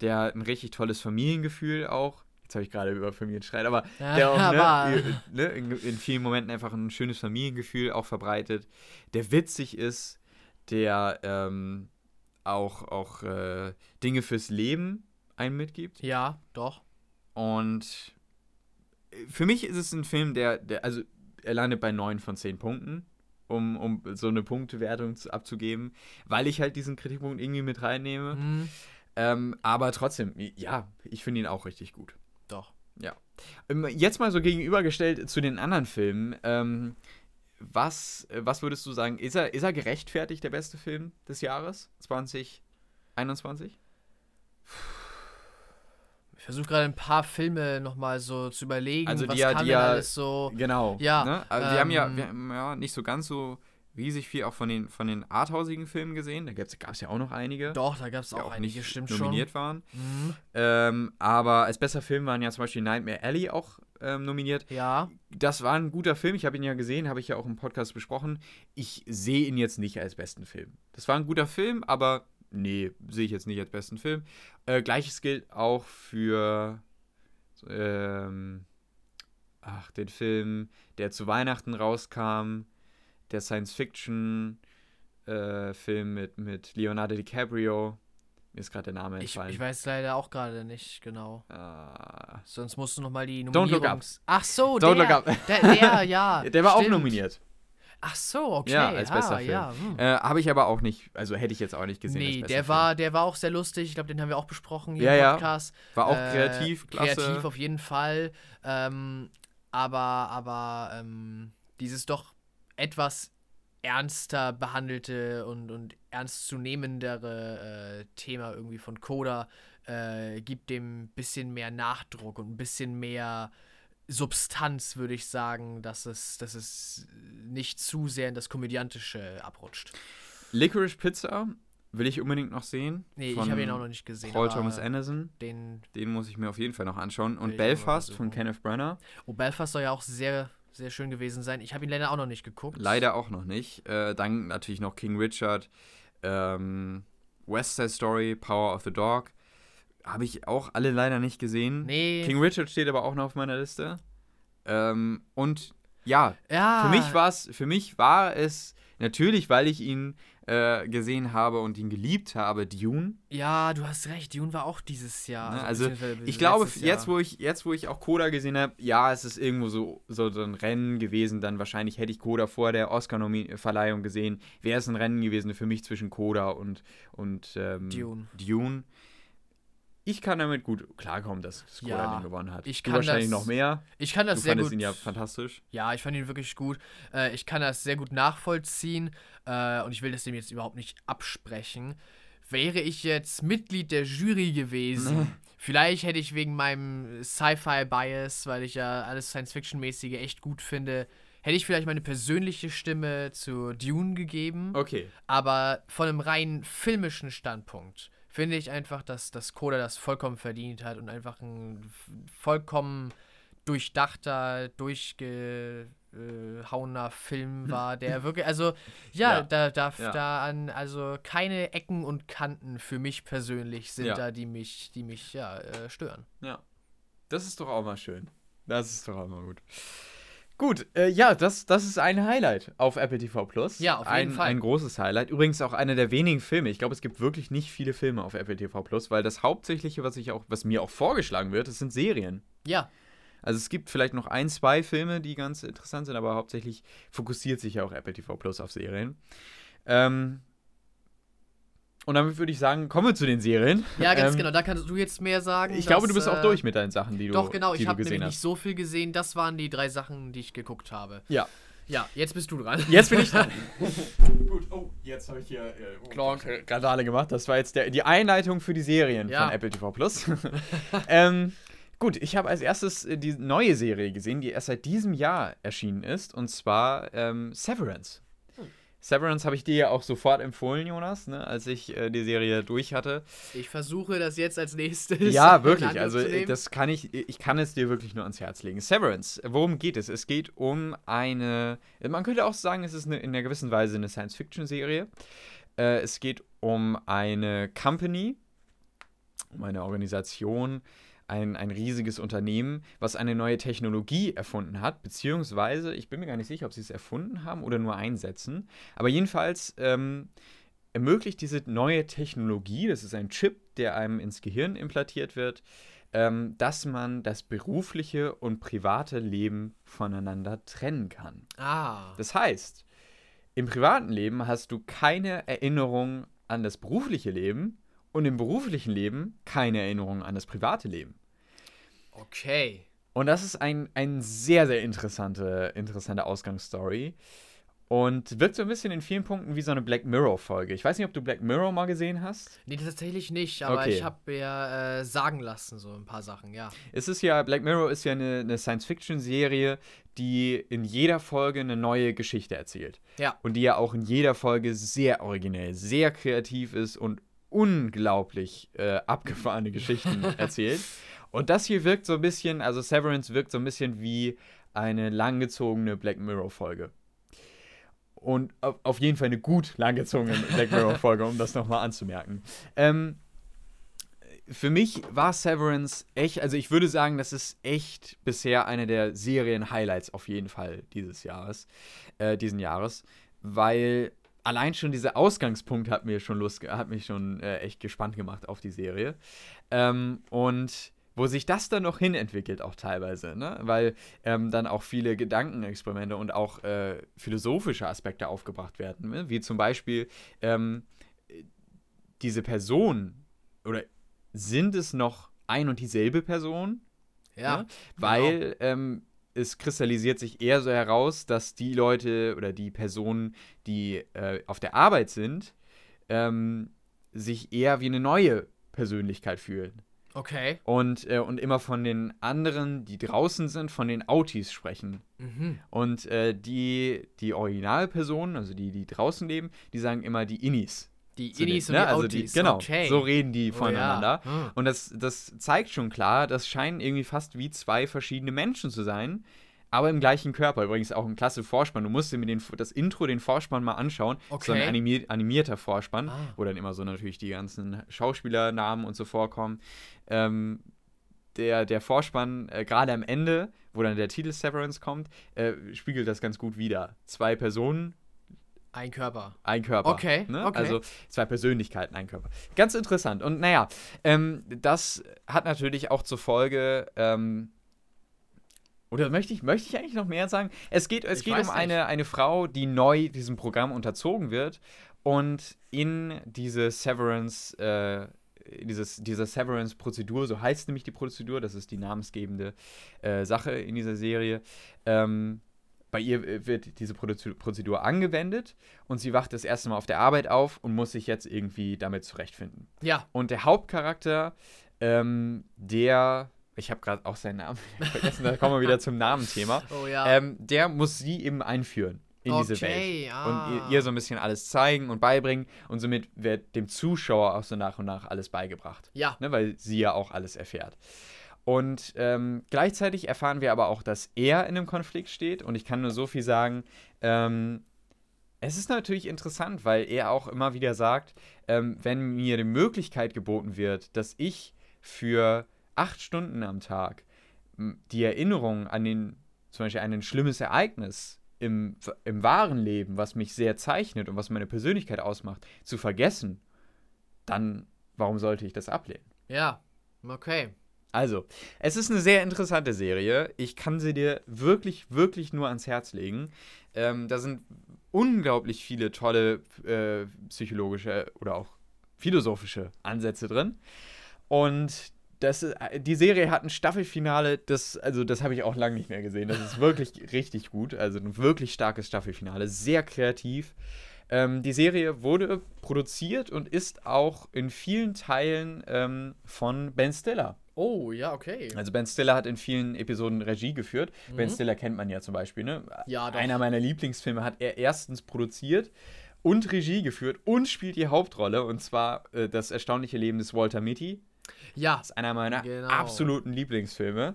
B: der ein richtig tolles Familiengefühl auch. Jetzt habe ich gerade über Familienstreit, aber
A: Ja,
B: der auch [LAUGHS] ne, ne, in, in vielen Momenten einfach ein schönes Familiengefühl auch verbreitet, der witzig ist, der ähm, auch, auch äh, Dinge fürs Leben einem mitgibt.
A: ja, doch.
B: Und für mich ist es ein Film, der, der also er landet bei 9 von 10 Punkten, um, um so eine Punktewertung zu- abzugeben, weil ich halt diesen Kritikpunkt irgendwie mit reinnehme.
A: Hm,
B: Ähm, aber trotzdem, ja, ich finde ihn auch richtig gut.
A: Doch.
B: Ähm, Jetzt mal so gegenübergestellt zu den anderen Filmen. Ähm, was, äh, was würdest du sagen? Ist er, ist er gerechtfertigt der beste Film des Jahres 2021?
A: Ich versuche gerade ein paar Filme nochmal so zu überlegen,
B: Also
A: was
B: die ja-
A: kann
B: die ja-
A: alles so.
B: Genau.
A: Ja,
B: Ne? Also wir haben ja,
A: ähm,
B: wir haben ja nicht so ganz so riesig viel auch von den, von den arthausigen Filmen gesehen. Da gab es ja auch noch einige,
A: Doch, da gab es
B: die
A: auch, einige, stimmt
B: nominiert waren.
A: schon. Mhm.
B: Ähm, aber als bester Film waren ja zum Beispiel Nightmare Alley auch ähm, nominiert.
A: Ja,
B: Das war ein guter Film. Ich habe ihn ja gesehen, habe ich ja auch im Podcast besprochen. Ich sehe ihn jetzt nicht als besten Film. Das war ein guter Film, aber nee, sehe ich jetzt nicht als besten Film. Äh, Gleiches gilt auch für ähm, ach, den Film, der zu Weihnachten rauskam, der Science-Fiction äh, mit, mit Leonardo DiCaprio. Mir ist gerade der Name
A: ich,
B: entfallen.
A: ich weiß leider auch gerade nicht genau.
B: Ah,
A: Sonst musst du nochmal die
B: Don't Look Up.
A: Ach so,
B: Don't
A: der,
B: Look Up.
A: Der, der, ja. [LAUGHS]
B: der war auch
A: stimmt.
B: nominiert.
A: Ach so, okay.
B: Ja, als bester
A: ah,
B: Film.
A: Ja, hm.
B: Äh, Habe ich aber auch nicht, also hätte ich jetzt auch nicht gesehen.
A: Nee,
B: bester
A: der
B: Film.
A: war, der war auch sehr lustig. Ich glaube, den haben wir auch besprochen hier
B: Ja,
A: im
B: ja.
A: Podcast.
B: War auch
A: Äh,
B: kreativ, klasse.
A: Kreativ auf jeden Fall. Ähm, aber aber ähm, dieses doch etwas ernster behandelte und, und ernstzunehmendere äh, Thema irgendwie von Coda äh, gibt dem ein bisschen mehr Nachdruck und ein bisschen mehr Substanz, würde ich sagen, dass es, dass es nicht zu sehr in das Komödiantische abrutscht.
B: Licorice Pizza will ich unbedingt noch sehen.
A: Nee, ich habe ihn auch noch nicht gesehen.
B: Paul Thomas Anderson.
A: Den,
B: Den muss ich mir auf jeden Fall noch anschauen. Und Belfast von Kenneth Branagh.
A: oh, Belfast soll ja auch sehr, sehr schön gewesen sein. Ich habe ihn leider auch noch nicht geguckt.
B: Leider auch noch nicht. Äh, dann natürlich noch King Richard, ähm, West Side Story, Power of the Dog. Habe ich auch alle leider nicht gesehen.
A: Nee.
B: King Richard steht aber auch noch auf meiner Liste. Ähm, und ja,
A: ja.
B: Für mich war's, für mich war es natürlich, weil ich ihn äh, gesehen habe und ihn geliebt habe, Dune.
A: Ja, du hast recht. Dune war auch dieses Jahr.
B: Ne, also,
A: beziehungsweise
B: Ich glaube, jetzt wo ich jetzt wo ich auch Coda gesehen habe, ja, es ist irgendwo so so ein Rennen gewesen. Dann wahrscheinlich hätte ich Coda vor der Oscar-Verleihung gesehen, wäre es ein Rennen gewesen für mich zwischen Coda und und ähm,
A: Dune.
B: Dune. Ich kann damit gut klarkommen, dass das Coda
A: Ja,
B: den gewonnen hat.
A: ich
B: du
A: kann
B: wahrscheinlich
A: das-
B: noch mehr.
A: Ich kann das
B: Du
A: sehr
B: fandest
A: gut.
B: ihn ja fantastisch.
A: Ja, ich fand ihn wirklich gut. Äh, ich kann das sehr gut nachvollziehen äh, und ich will das dem jetzt überhaupt nicht absprechen. Wäre ich jetzt Mitglied der Jury gewesen [LAUGHS] Vielleicht hätte ich wegen meinem Sci-Fi-Bias, weil ich ja alles Science-Fiction-mäßige echt gut finde, hätte ich vielleicht meine persönliche Stimme zu Dune gegeben.
B: Okay.
A: Aber von einem rein filmischen Standpunkt finde ich einfach, dass das Coda das vollkommen verdient hat und einfach ein vollkommen durchdachter, durchgehauener Film war, der wirklich, also ja,
B: Ja.
A: da darf
B: Ja.
A: da an, also keine Ecken und Kanten für mich persönlich sind
B: Ja.
A: da, die mich, die mich ja äh, stören.
B: Ja. Das ist doch auch mal schön. Das ist doch auch mal gut. Gut, äh, ja, das, das ist ein Highlight auf Apple TV Plus.
A: Ja, auf jeden
B: ein,
A: Fall.
B: Ein großes Highlight. Übrigens auch einer der wenigen Filme. Ich glaube, es gibt wirklich nicht viele Filme auf Apple TV Plus, weil das Hauptsächliche, was ich auch, was mir auch vorgeschlagen wird, das sind Serien.
A: Ja,
B: Also es gibt vielleicht noch ein, zwei Filme, die ganz interessant sind, aber hauptsächlich fokussiert sich ja auch Apple TV Plus auf Serien. Ähm, und damit würde ich sagen, kommen wir zu den Serien.
A: ja, ganz
B: Ähm,
A: genau. Da kannst du jetzt mehr sagen.
B: Ich glaube, du
A: dass,
B: bist auch
A: äh,
B: durch mit deinen Sachen, die du,
A: Doch, genau. Ich habe nämlich
B: hast.
A: nicht so viel gesehen. Das waren die drei Sachen, die ich geguckt habe.
B: Ja.
A: Ja, jetzt bist du dran.
B: Jetzt bin ich dran. [LAUGHS] Gut, oh, jetzt habe ich hier äh,
A: Klonk.
B: Randale gemacht. Das war jetzt der, die Einleitung für die Serien
A: Ja.
B: von Apple TV Plus. [LAUGHS] ähm, gut, ich habe als erstes äh, die neue Serie gesehen, die erst seit diesem Jahr erschienen ist, und zwar ähm, Severance. Severance habe ich dir ja auch sofort empfohlen, Jonas, ne, als ich äh, die Serie durch hatte.
A: Ich versuche das jetzt als nächstes.
B: Ja, [LAUGHS] wirklich. Also äh, das kann ich, ich kann es dir wirklich nur ans Herz legen. Severance, worum geht es? Es geht um eine, man könnte auch sagen, es ist eine, in einer gewissen Weise eine Science-Fiction-Serie. Äh, es geht um eine Company, um eine Organisation, ein, ein riesiges Unternehmen, was eine neue Technologie erfunden hat, beziehungsweise, ich bin mir gar nicht sicher, ob sie es erfunden haben oder nur einsetzen, aber jedenfalls ähm, ermöglicht diese neue Technologie, das ist ein Chip, der einem ins Gehirn implantiert wird, ähm, dass man das berufliche und private Leben voneinander trennen kann.
A: Ah.
B: Das heißt, im privaten Leben hast du keine Erinnerung an das berufliche Leben und im beruflichen Leben keine Erinnerung an das private Leben.
A: Okay.
B: Und das ist ein, ein sehr, sehr interessante, interessante Ausgangsstory. Und wirkt so ein bisschen in vielen Punkten wie so eine Black Mirror-Folge. Ich weiß nicht, ob du Black Mirror mal gesehen hast.
A: Nee, tatsächlich nicht, aber
B: Okay.
A: ich habe mir äh, sagen lassen, so ein paar Sachen, ja.
B: Es ist ja, Black Mirror ist ja eine, eine Science-Fiction-Serie, die in jeder Folge eine neue Geschichte erzählt.
A: Ja.
B: Und die ja auch in jeder Folge sehr originell, sehr kreativ ist und unglaublich äh, abgefahrene Geschichten [LAUGHS] erzählt. Und das hier wirkt so ein bisschen, also Severance wirkt so ein bisschen wie eine langgezogene Black Mirror-Folge. Und auf, jeden Fall eine gut langgezogene [LAUGHS] Black Mirror-Folge, um das nochmal anzumerken. Ähm, für mich war Severance echt, also ich würde sagen, das ist echt bisher eine der Serien-Highlights auf jeden Fall dieses Jahres, äh, diesen Jahres, weil allein schon dieser Ausgangspunkt hat mir schon Lust, hat mich schon äh, echt gespannt gemacht auf die Serie. Ähm, und wo sich das dann noch hin entwickelt, auch teilweise, ne? Weil ähm, dann auch viele Gedankenexperimente und auch äh, philosophische Aspekte aufgebracht werden, ne? wie zum Beispiel ähm, diese Person oder sind es noch ein und dieselbe Person?
A: Ja.
B: Ne? Weil ähm, es kristallisiert sich eher so heraus, dass die Leute oder die Personen, die äh, auf der Arbeit sind, ähm, sich eher wie eine neue Persönlichkeit fühlen.
A: Okay.
B: Und, äh, und immer von den anderen, die draußen sind, von den Autis sprechen.
A: Mhm.
B: Und äh, die, die Originalpersonen, also die, die draußen leben, die sagen immer die Innis.
A: Die Innis
B: denen,
A: und
B: ne?
A: die
B: also
A: Autis.
B: genau,
A: okay.
B: so reden die
A: Oh,
B: voneinander.
A: Ja. Hm.
B: Und das, das zeigt schon klar, das scheinen irgendwie fast wie zwei verschiedene Menschen zu sein, aber im gleichen Körper. Übrigens auch ein klasse Vorspann. Du musst dir mir den, das Intro, den Vorspann mal anschauen. So ein
A: Okay.
B: animi animierter Vorspann,
A: Ah.
B: wo dann immer so natürlich die ganzen Schauspielernamen und so vorkommen. Ähm, der, der Vorspann, äh, gerade am Ende, wo dann der Titel Severance kommt, äh, spiegelt das ganz gut wider. Zwei Personen,
A: Ein Körper.
B: ein Körper.
A: Okay,
B: Ne?
A: okay.
B: Also zwei Persönlichkeiten, ein Körper. Ganz interessant. Und naja, ähm, das hat natürlich auch zur Folge. Ähm, oder möchte ich, möchte ich eigentlich noch mehr sagen? Es geht, es
A: Ich
B: geht um
A: nicht.
B: eine, eine Frau, die neu diesem Programm unterzogen wird und in diese Severance, äh, dieses, diese Severance-Prozedur, so heißt nämlich die Prozedur, das ist die namensgebende äh, Sache in dieser Serie, ähm, bei ihr äh, wird diese Prozedur- Prozedur angewendet und sie wacht das erste Mal auf der Arbeit auf und muss sich jetzt irgendwie damit zurechtfinden.
A: Ja.
B: Und der Hauptcharakter ähm, der, ich habe gerade auch seinen Namen [LAUGHS] vergessen, da kommen wir wieder zum Namenthema. [LAUGHS]
A: Oh ja.
B: Ähm, der muss sie eben einführen in diese
A: Okay,
B: Welt.
A: ah.
B: Und ihr, ihr so ein bisschen alles zeigen und beibringen. Und somit wird dem Zuschauer auch so nach und nach alles beigebracht.
A: ja.
B: Ne, weil sie ja auch alles erfährt. Und ähm, gleichzeitig erfahren wir aber auch, dass er in einem Konflikt steht. Und ich kann nur so viel sagen, ähm, es ist natürlich interessant, weil er auch immer wieder sagt, ähm, wenn mir die Möglichkeit geboten wird, dass ich für acht Stunden am Tag die Erinnerung an den, zum Beispiel an ein schlimmes Ereignis im, im wahren Leben, was mich sehr zeichnet und was meine Persönlichkeit ausmacht, zu vergessen, dann warum sollte ich das ablehnen?
A: Ja. Okay.
B: Also, es ist eine sehr interessante Serie. Ich kann sie dir wirklich, wirklich nur ans Herz legen. Ähm, da sind unglaublich viele tolle äh, psychologische oder auch philosophische Ansätze drin. Und das, ist- die Serie hat ein Staffelfinale, das, also das habe ich auch lange nicht mehr gesehen. Das ist wirklich [LAUGHS] richtig gut. Also ein wirklich starkes Staffelfinale, sehr kreativ. Ähm, die Serie wurde produziert und ist auch in vielen Teilen ähm, von Ben Stiller.
A: Oh, ja, okay.
B: Also Ben Stiller hat in vielen Episoden Regie geführt. Ben
A: Mhm.
B: Stiller kennt man ja zum Beispiel. Ne?
A: Ja, doch.
B: Einer meiner Lieblingsfilme hat er erstens produziert und Regie geführt und spielt die Hauptrolle. Und zwar äh, das erstaunliche Leben des Walter Mitty.
A: Ja.
B: Das ist einer meiner
A: Genau.
B: absoluten Lieblingsfilme.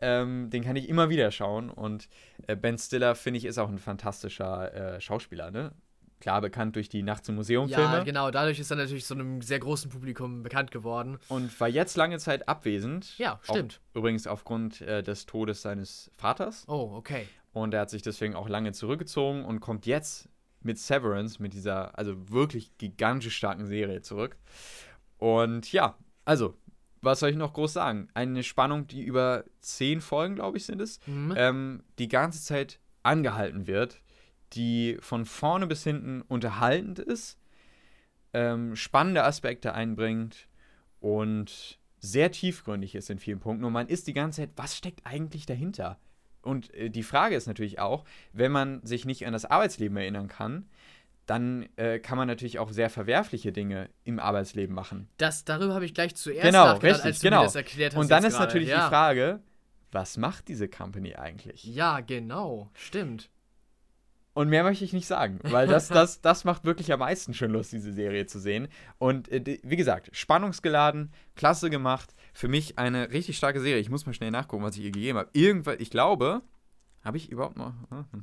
B: Ähm, den kann ich immer wieder schauen. Und äh, Ben Stiller, finde ich, ist auch ein fantastischer äh, Schauspieler. Ne? Klar bekannt durch die Nachts im Museum-Filme.
A: Ja, genau. Dadurch ist er natürlich so einem sehr großen Publikum bekannt geworden.
B: Und war jetzt lange Zeit abwesend.
A: Ja, stimmt.
B: Auch, übrigens aufgrund äh, des Todes seines Vaters.
A: Oh, okay.
B: Und er hat sich deswegen auch lange zurückgezogen und kommt jetzt mit Severance, mit dieser also wirklich gigantisch starken Serie zurück. Und ja, also, was soll ich noch groß sagen? Eine Spannung, die über zehn Folgen, glaube ich, sind es,
A: Mhm.
B: ähm, die ganze Zeit angehalten wird, die von vorne bis hinten unterhaltend ist, ähm, spannende Aspekte einbringt und sehr tiefgründig ist in vielen Punkten. Und man ist die ganze Zeit, was steckt eigentlich dahinter? Und äh, die Frage ist natürlich auch, wenn man sich nicht an das Arbeitsleben erinnern kann, dann äh, kann man natürlich auch sehr verwerfliche Dinge im Arbeitsleben machen.
A: Das, darüber habe ich gleich zuerst
B: Genau, richtig,
A: als du
B: genau.
A: mir das erklärt hast.
B: Und dann ist
A: gerade.
B: natürlich
A: ja.
B: die Frage, was macht diese Company eigentlich?
A: Ja, genau. Stimmt.
B: Und mehr möchte ich nicht sagen, weil das, das, [LAUGHS] das macht wirklich am meisten schon Lust, diese Serie zu sehen. Und äh, wie gesagt, spannungsgeladen, klasse gemacht. Für mich eine richtig starke Serie. Ich muss mal schnell nachgucken, was ich ihr gegeben habe. Irgendwann, ich glaube, habe ich überhaupt noch.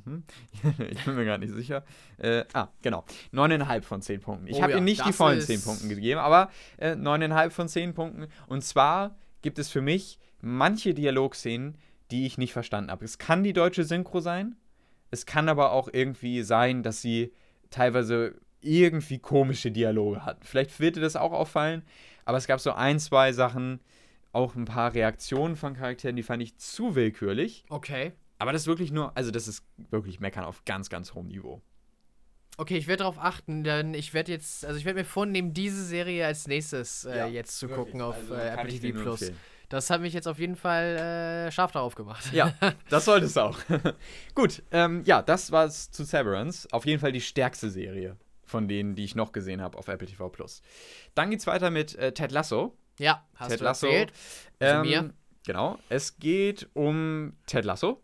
B: Mhm. [LAUGHS] ich bin mir gerade nicht sicher. Äh, ah, genau. 9,5 von 10 Punkten. Ich
A: Oh
B: habe
A: ja,
B: ihr nicht die vollen
A: ist-
B: 10 Punkten gegeben, aber äh, 9,5 von 10 Punkten. Und zwar gibt es für mich manche Dialogszenen, die ich nicht verstanden habe. Es kann die deutsche Synchro sein. Es kann aber auch irgendwie sein, dass sie teilweise irgendwie komische Dialoge hatten. Vielleicht wird dir das auch auffallen, aber es gab so ein, zwei Sachen, auch ein paar Reaktionen von Charakteren, die fand ich zu willkürlich.
A: Okay.
B: Aber das ist wirklich nur, also das ist wirklich Meckern auf ganz, ganz hohem Niveau.
A: Okay, ich werde darauf achten, denn ich werde jetzt, also ich werde mir vornehmen, diese Serie als nächstes äh,
B: Ja,
A: jetzt zu
B: Wirklich,
A: gucken auf
B: also
A: äh, Apple TV Plus. Das hat mich jetzt auf jeden Fall äh, scharf darauf gemacht.
B: Ja, [LAUGHS] das sollte es auch. [LAUGHS] Gut, ähm, ja, das war's zu Severance. Auf jeden Fall die stärkste Serie von denen, die ich noch gesehen habe auf Apple TV Plus. Dann geht's weiter mit äh, Ted Lasso.
A: Ja, hast
B: Ted
A: du
B: Lasso.
A: erzählt. Zu mir.
B: Genau. Es geht um Ted Lasso,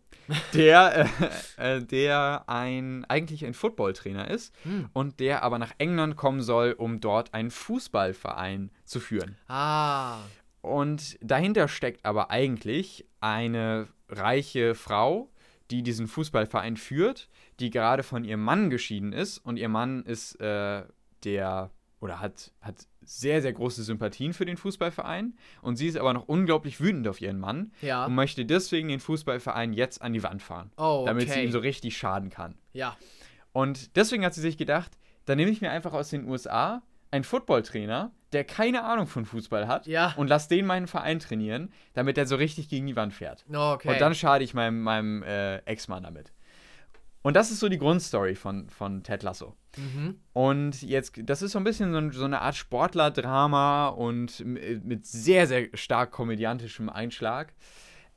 B: der, [LAUGHS] äh, äh, der ein, eigentlich ein Footballtrainer ist
A: Hm.
B: und der aber nach England kommen soll, um dort einen Fußballverein zu führen.
A: Ah,
B: Und dahinter steckt aber eigentlich eine reiche Frau, die diesen Fußballverein führt, die gerade von ihrem Mann geschieden ist. Und ihr Mann ist äh, der oder hat, hat sehr, sehr große Sympathien für den Fußballverein. Und sie ist aber noch unglaublich wütend auf ihren Mann
A: ja.
B: und möchte deswegen den Fußballverein jetzt an die Wand fahren,
A: Oh,
B: damit sie
A: okay.
B: ihm so richtig schaden kann.
A: Ja.
B: Und deswegen hat sie sich gedacht, dann nehme ich mir einfach aus den USA einen Footballtrainer, der keine Ahnung von Fußball hat,
A: Ja.
B: und lass den meinen Verein trainieren, damit er so richtig gegen die Wand fährt.
A: Okay.
B: Und dann schade ich meinem, meinem äh, Ex-Mann damit. Und das ist so die Grundstory von, von Ted Lasso.
A: mhm.
B: Und jetzt, das ist so ein bisschen so, ein, so eine Art Sportler-Drama und m- mit sehr, sehr stark komödiantischem Einschlag.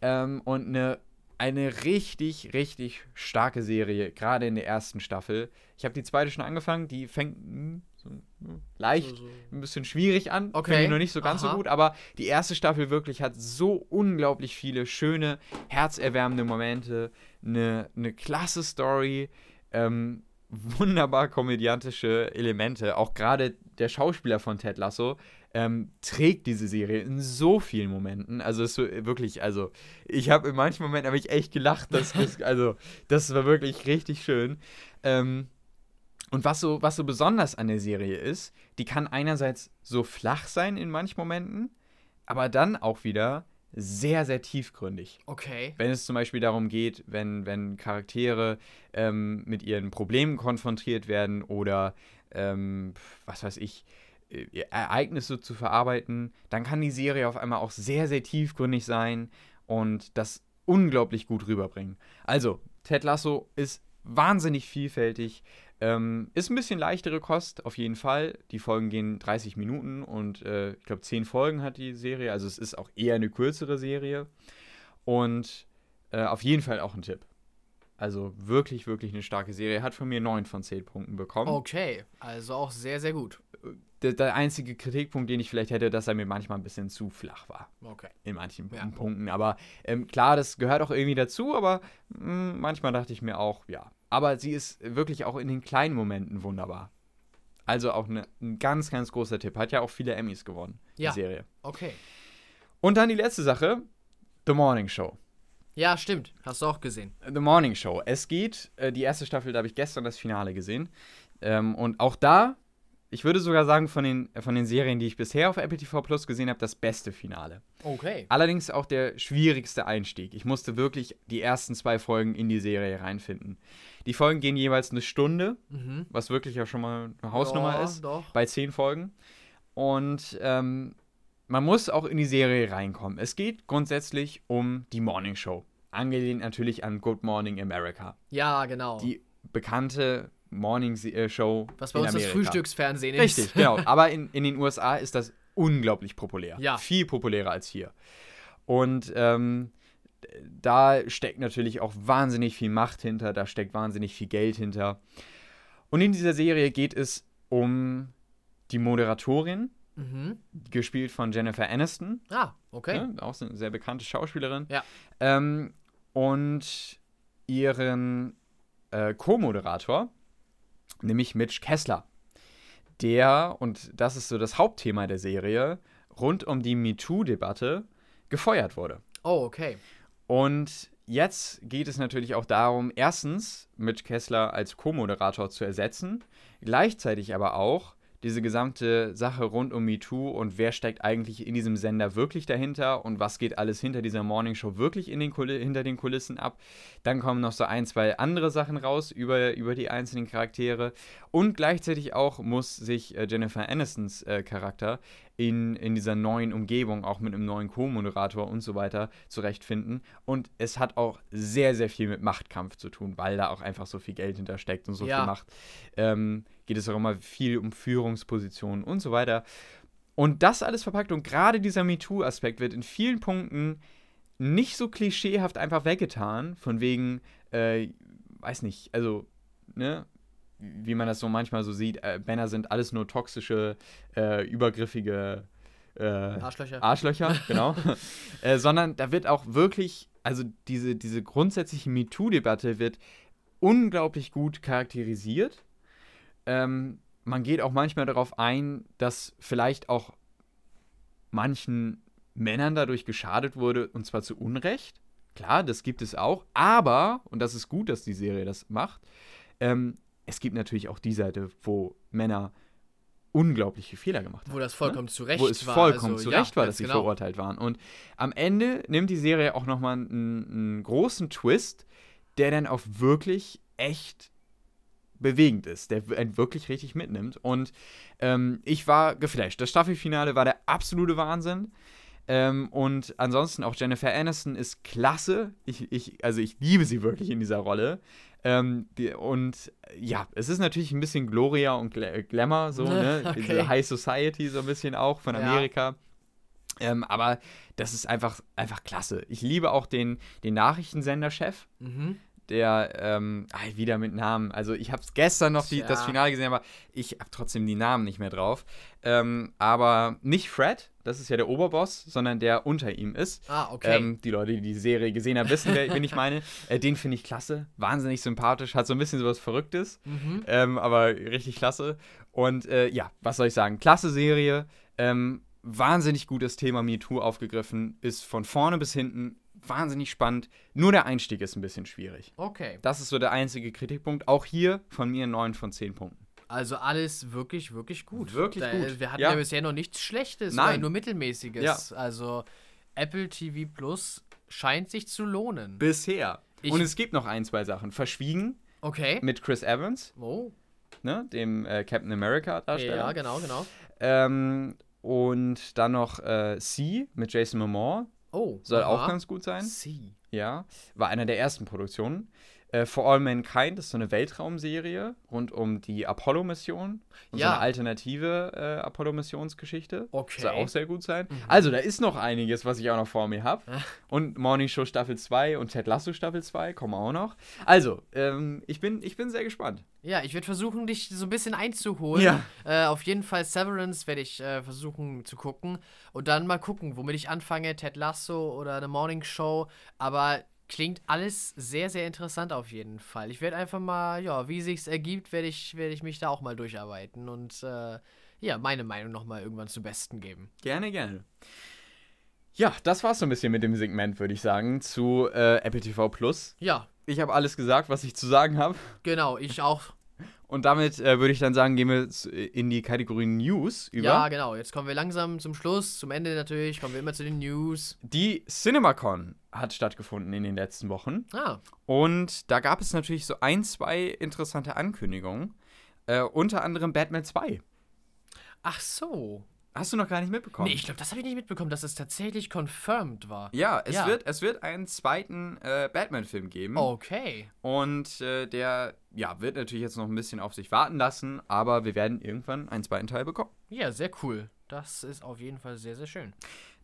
B: Ähm, und eine, eine richtig, richtig starke Serie, gerade in der ersten Staffel. Ich habe die zweite schon angefangen, die fängt ein leicht ein bisschen schwierig an.
A: Okay.
B: Finde ich noch nicht so ganz
A: Aha.
B: so gut, aber die erste Staffel wirklich hat so unglaublich viele schöne, herzerwärmende Momente, eine, eine klasse Story, ähm, wunderbar komödiantische Elemente. Auch gerade der Schauspieler von Ted Lasso ähm, trägt diese Serie in so vielen Momenten. Also es ist wirklich, also ich habe in manchen Momenten habe ich echt gelacht. Das, das, [LAUGHS] also das war wirklich richtig schön. Ähm, und was so, was so besonders an der Serie ist, die kann einerseits so flach sein in manchen Momenten, aber dann auch wieder sehr, sehr tiefgründig.
A: Okay.
B: Wenn es zum Beispiel darum geht, wenn, wenn Charaktere ähm, mit ihren Problemen konfrontiert werden oder ähm, was weiß ich, äh, Ereignisse zu verarbeiten, dann kann die Serie auf einmal auch sehr, sehr tiefgründig sein und das unglaublich gut rüberbringen. Also, Ted Lasso ist wahnsinnig vielfältig. Ähm, ist ein bisschen leichtere Kost, auf jeden Fall. Die Folgen gehen 30 Minuten und äh, ich glaube 10 Folgen hat die Serie. Also es ist auch eher eine kürzere Serie. Und äh, auf jeden Fall auch ein Tipp. Also wirklich, wirklich eine starke Serie. Hat von mir 9 von 10 Punkten bekommen.
A: Okay. Also auch sehr, sehr gut.
B: Der, der einzige Kritikpunkt, den ich vielleicht hätte, dass er mir manchmal ein bisschen zu flach war.
A: Okay.
B: In manchen
A: Ja.
B: Punkten. Aber ähm, klar, das gehört auch irgendwie dazu, aber mh, manchmal dachte ich mir auch, ja. Aber sie ist wirklich auch in den kleinen Momenten wunderbar. Also auch eine, ein ganz, ganz großer Tipp. Hat ja auch viele Emmys gewonnen,
A: Ja.
B: die Serie.
A: Okay.
B: Und dann die letzte Sache: The Morning Show.
A: Ja, stimmt. Hast du auch gesehen.
B: The Morning Show. Es geht, äh, die erste Staffel, da habe ich gestern das Finale gesehen. Ähm, und auch da, ich würde sogar sagen, von den, von den Serien, die ich bisher auf Apple TV Plus gesehen habe, das beste Finale.
A: Okay.
B: Allerdings auch der schwierigste Einstieg. Ich musste wirklich die ersten zwei Folgen in die Serie reinfinden. Die Folgen gehen jeweils eine Stunde,
A: Mhm.
B: was wirklich ja schon mal eine Hausnummer
A: Ja,
B: ist,
A: Doch.
B: bei zehn Folgen. Und ähm, man muss auch in die Serie reinkommen. Es geht grundsätzlich um die Morning Show. Angelehnt natürlich an Good Morning America.
A: Ja, genau.
B: Die bekannte Morning äh, Show.
A: Was bei
B: in
A: uns das
B: Amerika.
A: Frühstücksfernsehen ist.
B: Richtig, genau. Aber in, in den USA ist das unglaublich populär.
A: Ja.
B: Viel populärer als hier. Und ähm, da steckt natürlich auch wahnsinnig viel Macht hinter, da steckt wahnsinnig viel Geld hinter. Und in dieser Serie geht es um die Moderatorin,
A: Mhm.
B: gespielt von Jennifer Aniston,
A: Ah, okay.
B: ne, auch eine sehr bekannte Schauspielerin.
A: Ja.
B: Ähm, und ihren äh, Co-Moderator, nämlich Mitch Kessler. Der, und das ist so das Hauptthema der Serie, rund um die MeToo-Debatte gefeuert wurde.
A: Oh, okay.
B: Und jetzt geht es natürlich auch darum, erstens Mitch Kessler als Co-Moderator zu ersetzen, gleichzeitig aber auch diese gesamte Sache rund um MeToo und wer steckt eigentlich in diesem Sender wirklich dahinter und was geht alles hinter dieser Morningshow wirklich in den hinter den Kulissen ab. Dann kommen noch so ein, zwei andere Sachen raus über, über die einzelnen Charaktere und gleichzeitig auch muss sich äh, Jennifer Anistons äh, Charakter in, in dieser neuen Umgebung, auch mit einem neuen Co-Moderator und so weiter, zurechtfinden. Und es hat auch sehr, sehr viel mit Machtkampf zu tun, weil da auch einfach so viel Geld hintersteckt und so
A: Ja.
B: viel Macht. Ähm, geht es auch immer viel um Führungspositionen und so weiter. Und das alles verpackt und gerade dieser MeToo-Aspekt wird in vielen Punkten nicht so klischeehaft einfach weggetan, von wegen, äh, weiß nicht, also, ne, wie man das so manchmal so sieht, äh, Männer sind alles nur toxische, äh, übergriffige äh,
A: Arschlöcher.
B: Arschlöcher, [LAUGHS] genau. äh, sondern da wird auch wirklich, also diese, diese grundsätzliche MeToo-Debatte wird unglaublich gut charakterisiert. Ähm, man geht auch manchmal darauf ein, dass vielleicht auch manchen Männern dadurch geschadet wurde, und zwar zu Unrecht. Klar, das gibt es auch. Aber, und das ist gut, dass die Serie das macht, ähm, es gibt natürlich auch die Seite, wo Männer unglaubliche Fehler gemacht haben
A: Wo das vollkommen zu Recht
B: wo es
A: war.
B: vollkommen
A: also,
B: zu Recht
A: ja,
B: war,
A: ganz
B: dass sie
A: genau.
B: verurteilt waren. Und am Ende nimmt die Serie auch nochmal einen, einen großen Twist, der dann auch wirklich echt bewegend ist, der einen wirklich richtig mitnimmt. Und ähm, ich war geflasht. Das Staffelfinale war der absolute Wahnsinn. Ähm, und ansonsten auch Jennifer Aniston ist klasse. Ich, ich, also ich liebe sie wirklich in dieser Rolle. Ähm, die, und ja, es ist natürlich ein bisschen Gloria und Gla Glamour, so, [LAUGHS] ne?
A: Okay.
B: Diese High Society so ein bisschen auch von
A: Ja.
B: Amerika. Ähm, aber das ist einfach, einfach klasse. Ich liebe auch den, den Nachrichtensender-Chef.
A: Mhm.
B: Der, ähm, ah, wieder mit Namen. Also ich habe gestern noch die, das
A: Tja.
B: Finale gesehen, aber ich habe trotzdem die Namen nicht mehr drauf. Ähm, aber nicht Fred, das ist ja der Oberboss, sondern der unter ihm ist.
A: Ah, okay.
B: Ähm, die Leute, die die Serie gesehen haben, wissen, wen ich meine. [LAUGHS] Äh, den finde ich klasse, wahnsinnig sympathisch, hat so ein bisschen sowas Verrücktes,
A: mhm.
B: ähm, aber richtig klasse. Und äh, ja, was soll ich sagen? Klasse Serie, ähm, wahnsinnig gutes Thema MeToo aufgegriffen, ist von vorne bis hinten wahnsinnig spannend. Nur der Einstieg ist ein bisschen schwierig.
A: Okay.
B: Das ist so der einzige Kritikpunkt. Auch hier von mir 9 von 10 Punkten.
A: Also alles wirklich, wirklich gut.
B: Wirklich
A: da,
B: gut.
A: Wir hatten
B: Ja.
A: ja. bisher noch nichts Schlechtes,
B: Nein.
A: nur Mittelmäßiges. Also Apple TV Plus scheint sich zu lohnen.
B: Bisher.
A: Ich-
B: Und es gibt noch ein, zwei Sachen. Verschwiegen
A: Okay.
B: mit Chris Evans,
A: Oh.
B: ne, dem äh, Captain America Darsteller.
A: Ja, genau, genau.
B: Ähm, und dann noch äh, C mit Jason Momoa.
A: Oh.
B: Soll
A: aha.
B: auch ganz gut sein.
A: Sie.
B: Ja. War einer der ersten Produktionen. Äh, For All Mankind ist so eine Weltraumserie rund um die Apollo-Mission. Und so
A: Ja.
B: eine alternative äh, Apollo-Missionsgeschichte.
A: Okay.
B: Soll auch sehr gut sein.
A: Mhm.
B: Also, da ist noch einiges, was ich auch noch vor mir habe. Und Morning Show Staffel 2 und Ted Lasso Staffel 2 kommen auch noch. Also, ähm, ich, bin, ich bin sehr gespannt.
A: Ja, ich werde versuchen, dich so ein bisschen einzuholen.
B: Ja.
A: Äh, auf jeden Fall Severance werde ich äh, versuchen zu gucken. Und dann mal gucken, womit ich anfange. Ted Lasso oder eine Morning Show. Aber klingt alles sehr, sehr interessant auf jeden Fall. Ich werde einfach mal, ja, wie sich's ergibt, werde ich, werd ich mich da auch mal durcharbeiten und äh, ja, meine Meinung nochmal irgendwann zu Besten geben.
B: Gerne, gerne. Ja, das war's so ein bisschen mit dem Segment, würde ich sagen, zu äh, Apple TV Plus.
A: Ja,
B: Ich habe alles gesagt, was ich zu sagen habe.
A: genau, ich auch.
B: Und damit äh, würde ich dann sagen, gehen wir zu- in die Kategorie News über.
A: Ja, genau. Jetzt kommen wir langsam zum Schluss, zum Ende natürlich, kommen wir immer zu den News.
B: Die CinemaCon hat stattgefunden in den letzten Wochen.
A: Ah,
B: Und da gab es natürlich so ein, zwei interessante Ankündigungen. Äh, unter anderem Batman 2.
A: ach so.
B: Hast du noch gar nicht mitbekommen?
A: Nee, ich glaube, das habe ich nicht mitbekommen, dass es tatsächlich confirmed war.
B: Ja, es,
A: Ja.
B: Wird, es wird einen zweiten äh, Batman-Film geben.
A: Okay.
B: Und äh, der ja, wird natürlich jetzt noch ein bisschen auf sich warten lassen, aber wir werden irgendwann einen zweiten Teil bekommen.
A: Ja, sehr cool. Das ist auf jeden Fall sehr, sehr schön.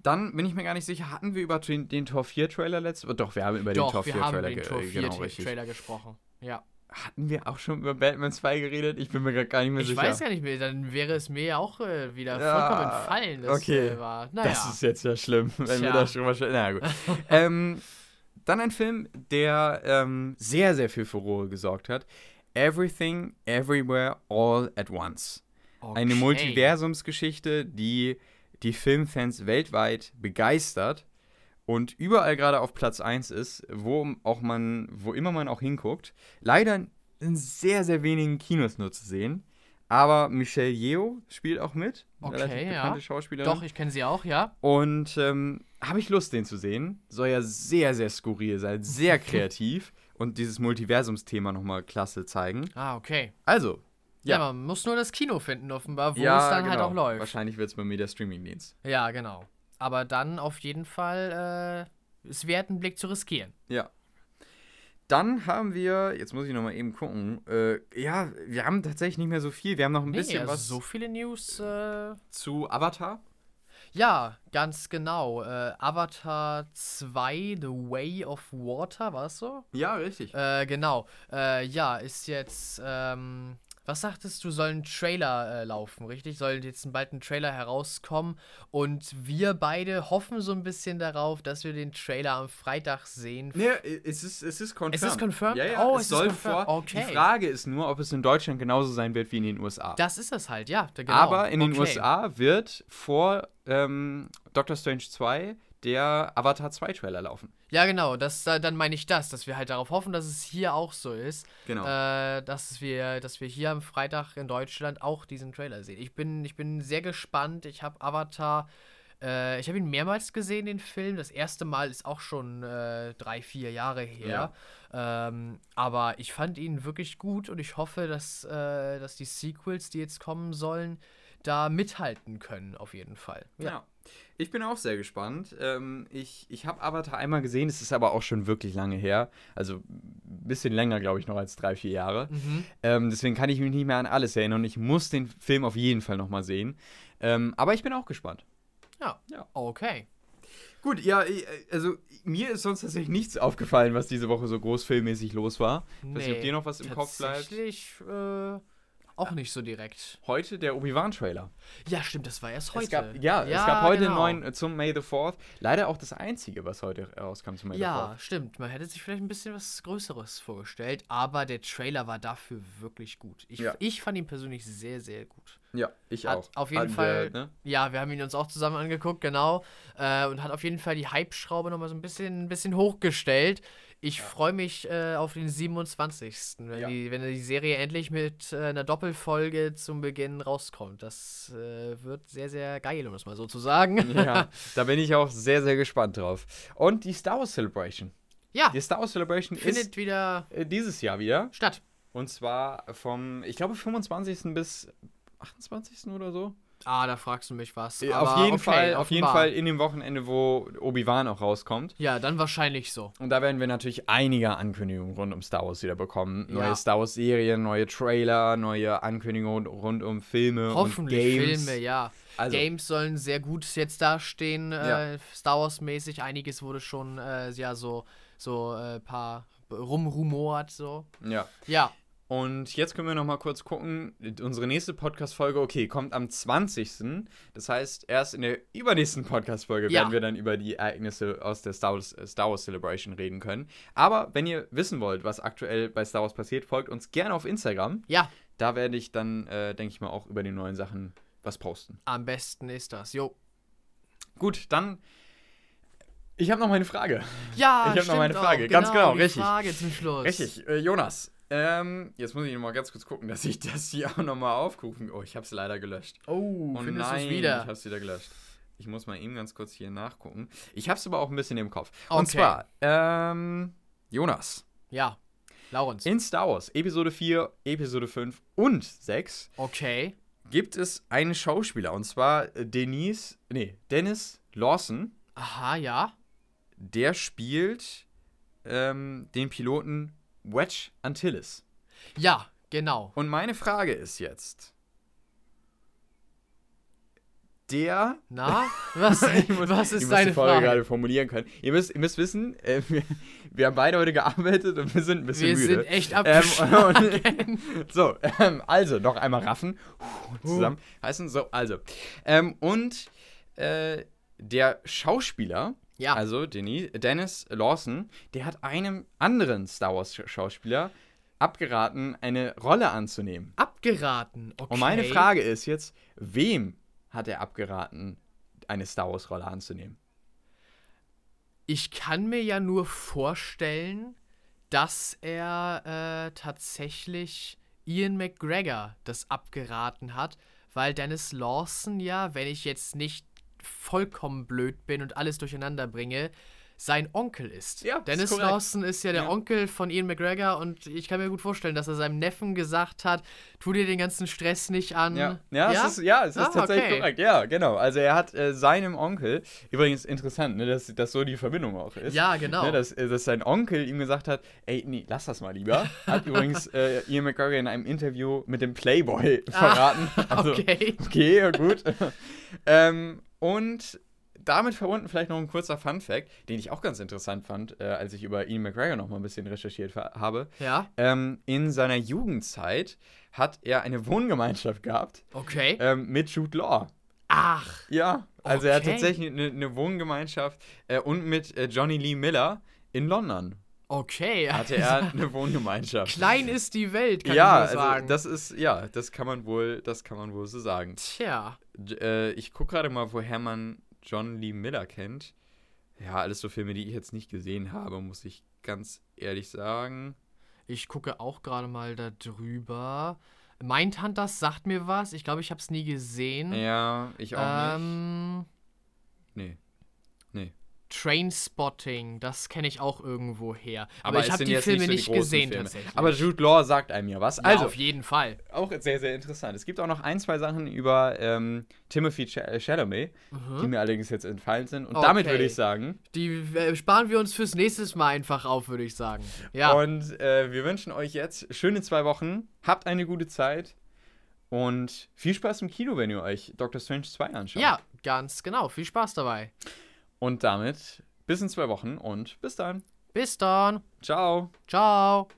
B: Dann bin ich mir gar nicht sicher, hatten wir über den, den Tor 4 Trailer letztes Doch, wir haben über den Tor
A: Doch,
B: 4
A: wir haben
B: Trailer
A: über den
B: ge-
A: Tor
B: äh,
A: 4
B: genau.
A: Trailer gesprochen. Ja.
B: Hatten wir auch schon über Batman 2 geredet? Ich bin mir gerade gar nicht mehr
A: Ich
B: sicher.
A: weiß ja nicht mehr, dann wäre es mir ja auch äh, wieder
B: Ja,
A: vollkommen entfallen. Das,
B: okay.
A: Äh, war. Naja.
B: Das ist jetzt ja schlimm, wenn wir
A: Tja.
B: da schon mal schon. Na gut. [LAUGHS] ähm, dann ein Film, der ähm, sehr, sehr viel Furore gesorgt hat. Everything, Everywhere, All at Once. Eine
A: Okay.
B: Multiversumsgeschichte, die die Filmfans weltweit begeistert und überall gerade auf Platz 1 ist, wo auch man, wo immer man auch hinguckt. Leider in sehr, sehr wenigen Kinos nur zu sehen. Aber Michelle Yeoh spielt auch mit.
A: Okay,
B: relativ
A: ja.
B: bekannte Schauspielerin.
A: Doch, ich kenne sie auch, ja.
B: Und ähm, habe ich Lust, den zu sehen. Soll ja sehr, sehr skurril sein, sehr [LAUGHS] kreativ und dieses Multiversumsthema nochmal klasse zeigen.
A: Ah, okay.
B: Also,
A: Ja,
B: Ja.
A: man muss nur das Kino finden, offenbar, wo
B: ja,
A: es dann
B: genau.
A: halt auch läuft.
B: Wahrscheinlich wird es bei mir der Streamingdienst.
A: Ja, genau. Aber dann auf jeden Fall äh, es wert, einen Blick zu riskieren.
B: Ja. Dann haben wir, jetzt muss ich nochmal eben gucken, äh, ja, wir haben tatsächlich nicht mehr so viel. Wir haben noch ein bisschen
A: also
B: was
A: so viele News. Äh,
B: zu Avatar.
A: ja, ganz genau. Äh, Avatar 2, The Way of Water, war es so?
B: Ja, richtig.
A: Äh, genau. Äh, ja, ist jetzt, ähm, was sagtest du, soll ein Trailer äh, laufen, richtig? Soll jetzt bald ein Trailer herauskommen und wir beide hoffen so ein bisschen darauf, dass wir den Trailer am Freitag sehen.
B: Nee, es ist, es ist confirmed.
A: Es ist confirmed?
B: Ja, ja,
A: Oh,
B: es,
A: es ist
B: soll
A: confirmed.
B: vor.
A: Okay.
B: Die Frage ist nur, ob es in Deutschland genauso sein wird wie in den USA.
A: Das ist es halt, ja. Genau.
B: Aber in den
A: Okay.
B: USA wird vor ähm, Doctor Strange 2 der Avatar 2 Trailer laufen.
A: Ja, genau, das, äh, dann meine ich das, dass wir halt darauf hoffen, dass es hier auch so ist.
B: Genau.
A: Äh, dass, wir, dass wir hier am Freitag in Deutschland auch diesen Trailer sehen. Ich bin, ich bin sehr gespannt. Ich habe Avatar, äh, ich habe ihn mehrmals gesehen, den Film. Das erste Mal ist auch schon äh, drei, vier Jahre her. Ähm, aber ich fand ihn wirklich gut und ich hoffe, dass, äh, dass die Sequels, die jetzt kommen sollen, da mithalten können, auf jeden Fall.
B: Ja. Ich bin auch sehr gespannt. Ähm, ich ich habe Avatar einmal gesehen, es ist aber auch schon wirklich lange her. Also ein bisschen länger, glaube ich, noch als drei, vier Jahre.
A: Mhm.
B: Ähm, deswegen kann ich mich nicht mehr an alles erinnern und ich muss den Film auf jeden Fall nochmal sehen. Ähm, aber ich bin auch gespannt.
A: Ja.
B: Ja.
A: Okay.
B: Gut, ja, ich- also mir ist sonst tatsächlich nichts aufgefallen, was diese Woche so großfilmmäßig los war. Ich weiß nicht, ob dir noch was im Kopf bleibt.
A: Tatsächlich, äh, auch nicht so direkt.
B: Heute der Obi-Wan-Trailer.
A: Ja, stimmt, das war erst heute.
B: Es gab, ja, es gab heute
A: genau.
B: einen neuen äh, zum May the 4th. Leider auch das einzige, was heute rauskam zum May the
A: Ja,
B: 4th.
A: stimmt. Man hätte sich vielleicht ein bisschen was Größeres vorgestellt, aber der Trailer war dafür wirklich gut. Ich,
B: Ja.
A: ich fand ihn persönlich sehr, sehr gut.
B: Ja, ich
A: Hat
B: auch.
A: auf jeden
B: Hatten
A: Fall-
B: Wir, ne?
A: Ja, wir haben ihn uns auch zusammen angeguckt, genau. Äh, und hat auf jeden Fall die Hype-Schraube nochmal so ein bisschen, ein bisschen hochgestellt. Ich freue mich äh, auf den 27. Wenn,
B: Ja.
A: die, wenn die Serie endlich mit äh, einer Doppelfolge zum Beginn rauskommt. Das äh, wird sehr, sehr geil, um es mal so zu sagen.
B: ja, [LAUGHS] da bin ich auch sehr, sehr gespannt drauf. Und die Star Wars Celebration.
A: Ja,
B: Die Star Wars Celebration
A: findet
B: ist
A: wieder
B: äh, dieses Jahr wieder.
A: statt.
B: Und zwar vom, ich glaube, 25. bis 28. oder so.
A: Ah, da fragst du mich was.
B: Äh,
A: aber
B: auf jeden
A: okay,
B: Fall, auf jeden. Fall in dem Wochenende, wo Obi-Wan auch rauskommt.
A: Ja, dann wahrscheinlich so.
B: Und da werden wir natürlich einige Ankündigungen rund um Star Wars wieder bekommen.
A: Ja.
B: Neue Star Wars Serien, neue Trailer, neue Ankündigungen rund um Filme
A: Hoffentlich
B: und Games.
A: Filme, ja.
B: Also,
A: Games sollen sehr gut jetzt dastehen,
B: Ja.
A: äh, Star Wars-mäßig. Einiges wurde schon äh, ja so so äh, paar rumrumort so.
B: ja.
A: Ja,
B: Und jetzt können wir noch mal kurz gucken. Unsere nächste Podcast-Folge, okay, kommt am 20. Das heißt, erst in der übernächsten Podcast-Folge
A: Ja.
B: werden wir dann über die Ereignisse aus der Star Wars, äh, Star Wars Celebration reden können. Aber wenn ihr wissen wollt, was aktuell bei Star Wars passiert, folgt uns gerne auf Instagram.
A: ja,
B: Da werde ich dann, äh, denke ich mal, auch über die neuen Sachen was posten.
A: am besten ist das. Jo.
B: Gut, dann. Ich habe noch meine Frage.
A: Ja,
B: Ich hab noch meine
A: auch,
B: Frage. Ganz genau,
A: die
B: richtig.
A: Frage zum Schluss.
B: Richtig, äh, Jonas. Ähm, jetzt muss ich noch mal ganz kurz gucken, dass ich das hier auch noch mal aufrufen. Oh, ich habe es leider gelöscht.
A: Oh,
B: Oh
A: findest
B: nein,
A: es
B: ich
A: wieder?
B: habe es wieder gelöscht. Ich muss mal eben ganz kurz hier nachgucken. Ich habe es aber auch ein bisschen im Kopf.
A: Okay.
B: Und zwar, ähm, Jonas.
A: Ja, Laurens.
B: In Star Wars Episode 4, Episode 5 und 6
A: Okay.
B: gibt es einen Schauspieler. Und zwar äh, Denise, nee, Dennis Lawson.
A: Aha, ja.
B: Der spielt ähm, den Piloten Wedge Antilles.
A: Ja, genau.
B: Und meine Frage ist jetzt: Der.
A: Na, was, [LAUGHS]
B: Ich muss-
A: was
B: ich
A: ist deine Frage?
B: gerade formulieren können. Ihr müsst, ihr müsst wissen, äh, wir, wir haben beide heute gearbeitet und wir sind ein bisschen
A: Wir
B: müde.
A: sind echt
B: Ähm,
A: abgeschlagen.
B: und, [LAUGHS] so, ähm, also noch einmal raffen. Puh, Zusammen heißen. So, also. Ähm, und äh, der Schauspieler,
A: ja,
B: also Denis, Dennis Lawson, der hat einem anderen Star Wars-Schauspieler abgeraten, eine Rolle anzunehmen.
A: abgeraten. Okay.
B: Und meine Frage ist jetzt, wem hat er abgeraten, eine Star Wars-Rolle anzunehmen?
A: Ich kann mir ja nur vorstellen, dass er äh, tatsächlich Ian McGregor das abgeraten hat, weil Dennis Lawson ja, wenn ich jetzt nicht vollkommen blöd bin und alles durcheinander bringe, sein Onkel ist.
B: Ja, ist
A: Dennis. Lawson ist ja der
B: Ja.
A: Onkel von Ian McGregor und ich kann mir gut vorstellen, dass er seinem Neffen gesagt hat, tu dir den ganzen Stress nicht an.
B: Ja, ja, Es, ist, ja es ist
A: Ah,
B: tatsächlich
A: okay.
B: korrekt. Ja, genau. Also er hat äh, seinem Onkel, übrigens interessant, ne, dass, dass so die Verbindung auch ist.
A: Ja, genau.
B: Ne, dass, äh, dass sein Onkel ihm gesagt hat, ey, nee, lass das mal lieber. Hat [LAUGHS] übrigens äh, Ian McGregor in einem Interview mit dem Playboy verraten. [LAUGHS] Also,
A: Ah, okay.
B: Okay, ja, gut. [LAUGHS] ähm, und damit verbunden vielleicht noch ein kurzer Fun-Fact, den ich auch ganz interessant fand, äh, als ich über Ian McGregor noch mal ein bisschen recherchiert habe.
A: Ja,
B: Ähm, in seiner Jugendzeit hat er eine Wohngemeinschaft gehabt
A: okay.
B: ähm, mit Jude Law.
A: Ach,
B: Ja, also er hat
A: Okay.
B: tatsächlich eine, eine Wohngemeinschaft äh, und mit äh, Johnny Lee Miller in London
A: okay.
B: hatte er eine Wohngemeinschaft.
A: Klein ist die Welt, kann
B: ja,
A: ich nur
B: also
A: sagen.
B: das ist ja, das kann man wohl, das kann man wohl so sagen.
A: Tja.
B: Äh, ich gucke gerade mal, woher man John Lee Miller kennt. Ja, alles so Filme, die ich jetzt nicht gesehen habe, muss ich ganz ehrlich sagen.
A: Ich gucke auch gerade mal da drüber. Mindhunters sagt mir was. Ich glaube, ich habe es nie gesehen.
B: Ja, ich auch nicht.
A: ähm,
B: Nee. Nee.
A: Trainspotting, das kenne ich auch irgendwo her. Aber,
B: es
A: ich habe die Filme
B: so
A: nicht,
B: die großen
A: gesehen
B: Filme.
A: tatsächlich.
B: Aber Jude Law sagt einem ja was.
A: ja,
B: Also,
A: auf jeden Fall.
B: auch sehr, sehr interessant. Es gibt auch noch ein, zwei Sachen über ähm, Timothy Ch äh, Chalamet, die
A: Mhm.
B: mir allerdings jetzt entfallen sind. Und
A: Okay.
B: damit würde ich sagen,
A: Die äh, sparen wir uns fürs nächste Mal einfach auf, würde ich sagen. Ja.
B: und äh, wir wünschen euch jetzt schöne zwei Wochen. Habt eine gute Zeit. Und viel Spaß im Kino, wenn ihr euch Doctor Strange 2 anschaut.
A: ja, ganz genau. Viel Spaß dabei.
B: Und damit bis in zwei Wochen und bis dann.
A: Bis dann.
B: Ciao.
A: Ciao.